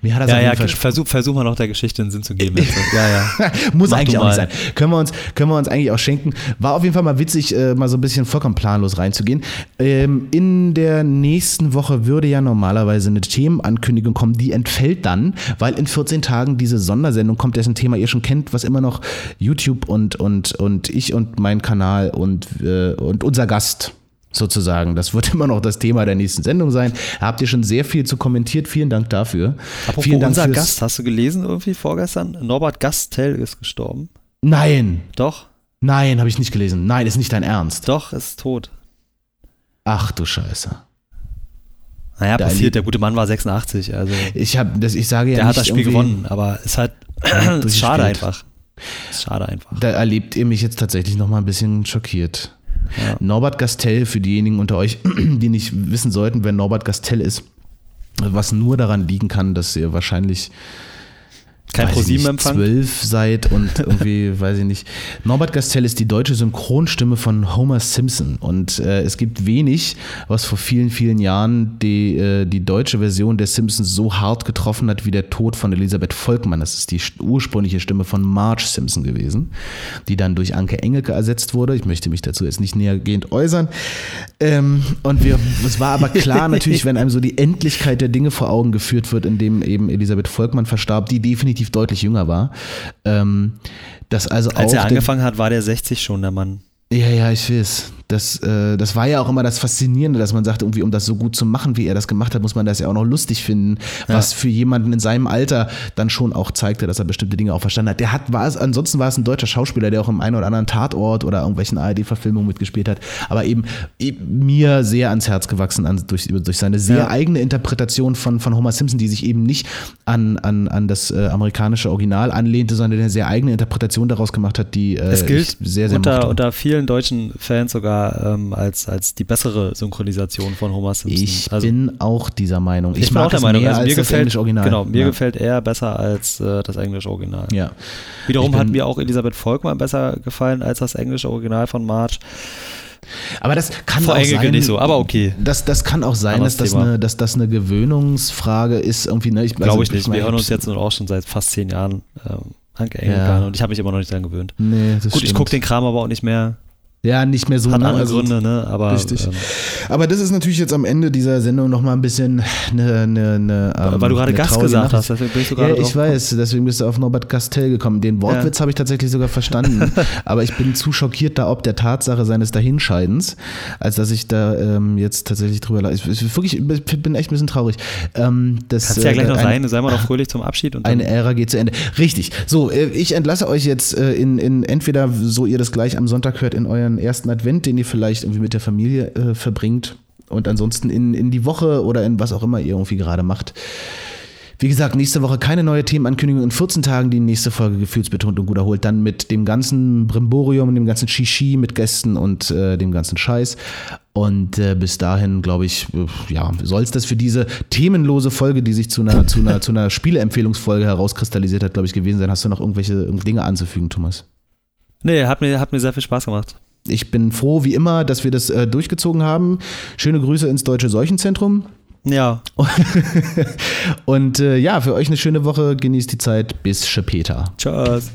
Mir hat das ja, ja, versuch, versuch mal noch der Geschichte einen Sinn zu geben. *laughs* Ja, ja. Muss Mach eigentlich auch nicht sein. Können wir, uns, können wir uns eigentlich auch schenken. War auf jeden Fall mal witzig, äh, mal so ein bisschen vollkommen planlos reinzugehen. Ähm, in der nächsten Woche würde ja normalerweise eine Themenankündigung kommen, die entfällt dann, weil in 14 Tagen diese Sondersendung kommt, dessen Thema ihr schon kennt, was immer noch YouTube und, und, und ich und mein Kanal und, äh, und unser Gast sozusagen. Das wird *laughs* immer noch das Thema der nächsten Sendung sein. Da habt ihr schon sehr viel zu kommentiert. Vielen Dank dafür. Apropos Vielen Dank unser Gast, hast du gelesen irgendwie vorgestern? Norbert Gastel ist gestorben. Nein, Doch, nein, habe ich nicht gelesen. Nein, ist nicht dein Ernst. doch, ist tot. Ach du Scheiße. Naja, Da passiert, der gute Mann war 86, also Ich habe das, ich sage ja der hat das Spiel gewonnen, aber ist halt *clears throat* ist durchgespielt. schade einfach. Ist schade einfach. Da erlebt ihr mich jetzt tatsächlich noch mal ein bisschen schockiert. Ja. Norbert Gastel, für diejenigen unter euch, *clears throat* die nicht wissen sollten, wer Norbert Gastel ist, was nur daran liegen kann, dass ihr wahrscheinlich Kein ProSieben-Empfang. zwölf seid und *laughs* irgendwie, weiß ich nicht. Norbert Gastel ist die deutsche Synchronstimme von Homer Simpson und äh, es gibt wenig, was vor vielen, vielen Jahren die, äh, die deutsche Version der Simpsons so hart getroffen hat wie der Tod von Elisabeth Volkmann. Das ist die ursprüngliche Stimme von Marge Simpson gewesen, die dann durch Anke Engelke ersetzt wurde. Ich möchte mich dazu jetzt nicht nähergehend äußern. Ähm, und wir, es war aber klar *laughs* natürlich, wenn einem so die Endlichkeit der Dinge vor Augen geführt wird, indem eben Elisabeth Volkmann verstarb, die definitiv deutlich jünger war, ähm, dass also Als er angefangen hat, war der 60 schon, der Mann. ja, ja, ich weiß. Das, äh, das war ja auch immer das Faszinierende, dass man sagt, irgendwie, um das so gut zu machen, wie er das gemacht hat, muss man das ja auch noch lustig finden, was für jemanden in seinem Alter dann schon auch zeigte, dass er bestimmte Dinge auch verstanden hat. Der hat, war es, ansonsten war es ein deutscher Schauspieler, der auch im einen oder anderen Tatort oder irgendwelchen ARD-Verfilmungen mitgespielt hat, aber eben, eben mir sehr ans Herz gewachsen an, durch, durch seine sehr Ja. eigene Interpretation von, von Homer Simpson, die sich eben nicht an, an, an das äh, amerikanische Original anlehnte, sondern eine sehr eigene Interpretation daraus gemacht hat, die äh, Es gilt sehr, sehr unter, mochte. unter vielen deutschen Fans sogar ähm, als, als die bessere Synchronisation von Homer Simpson. Ich also, bin auch dieser Meinung. ich, bin auch der Meinung, mehr also als mir das gefällt, englische Original. genau, mir ja. gefällt er besser als äh, das englische Original. Ja. Wiederum Ich bin- hat mir auch Elisabeth Volkmann besser gefallen als das englische Original von Marge. Aber das kann Vor auch sein. nicht so, aber okay. Das, das kann auch sein, dass das, Thema. eine, dass das eine Gewöhnungsfrage ist. Irgendwie, ne? ich, Glaube also ich nicht. meine, Wir hören uns jetzt auch schon seit fast zehn Jahren. Ähm, Hank Engelgarten. Und ich habe mich immer noch nicht dran gewöhnt. Nee, das Gut, ich stimmt. gucke den Kram aber auch nicht mehr. Ja, nicht mehr so Hat andere Also- Gründe, ne? Aber Richtig. ähm, Aber das ist natürlich jetzt am Ende dieser Sendung nochmal ein bisschen eine. eine, eine ähm, weil du gerade eine Gast gesagt Nachricht. hast, deswegen bin ich so Ja, gerade ich weiß, deswegen bist du auf Norbert Castell gekommen. Den Wortwitz habe ich tatsächlich sogar verstanden, *laughs* aber ich bin zu schockiert da ob der Tatsache seines Dahinscheidens, als dass ich da ähm, jetzt tatsächlich drüber la- ich, ich, wirklich, ich bin echt ein bisschen traurig. Ähm, das, Kannst ja gleich noch ein- sein, sei mal noch fröhlich zum Abschied und eine Ära geht zu Ende. Richtig. So, äh, ich entlasse euch jetzt äh, in, in entweder, so ihr das gleich am Sonntag hört, in euren ersten Advent, den ihr vielleicht irgendwie mit der Familie äh, verbringt und ansonsten in, in die Woche oder in was auch immer ihr irgendwie gerade macht. Wie gesagt, nächste Woche keine neue Themenankündigung. In 14 Tagen die nächste Folge gefühlsbetont und gut erholt. Dann mit dem ganzen Brimborium dem ganzen Shishi mit Gästen und äh, dem ganzen Scheiß. Und äh, bis dahin, glaube ich, äh, ja, soll es das für diese themenlose Folge, die sich zu einer, zu einer, zu einer Spieleempfehlungsfolge herauskristallisiert hat, glaube ich, gewesen sein. Hast du noch irgendwelche Dinge anzufügen, Thomas? Nee, hat mir, hat mir sehr viel Spaß gemacht. Ich bin froh, wie immer, dass wir das äh, durchgezogen haben. Schöne Grüße ins Deutsche Seuchenzentrum. Ja, *laughs* Und äh, ja, für euch eine schöne Woche. Genießt die Zeit. Bis später. tschüss.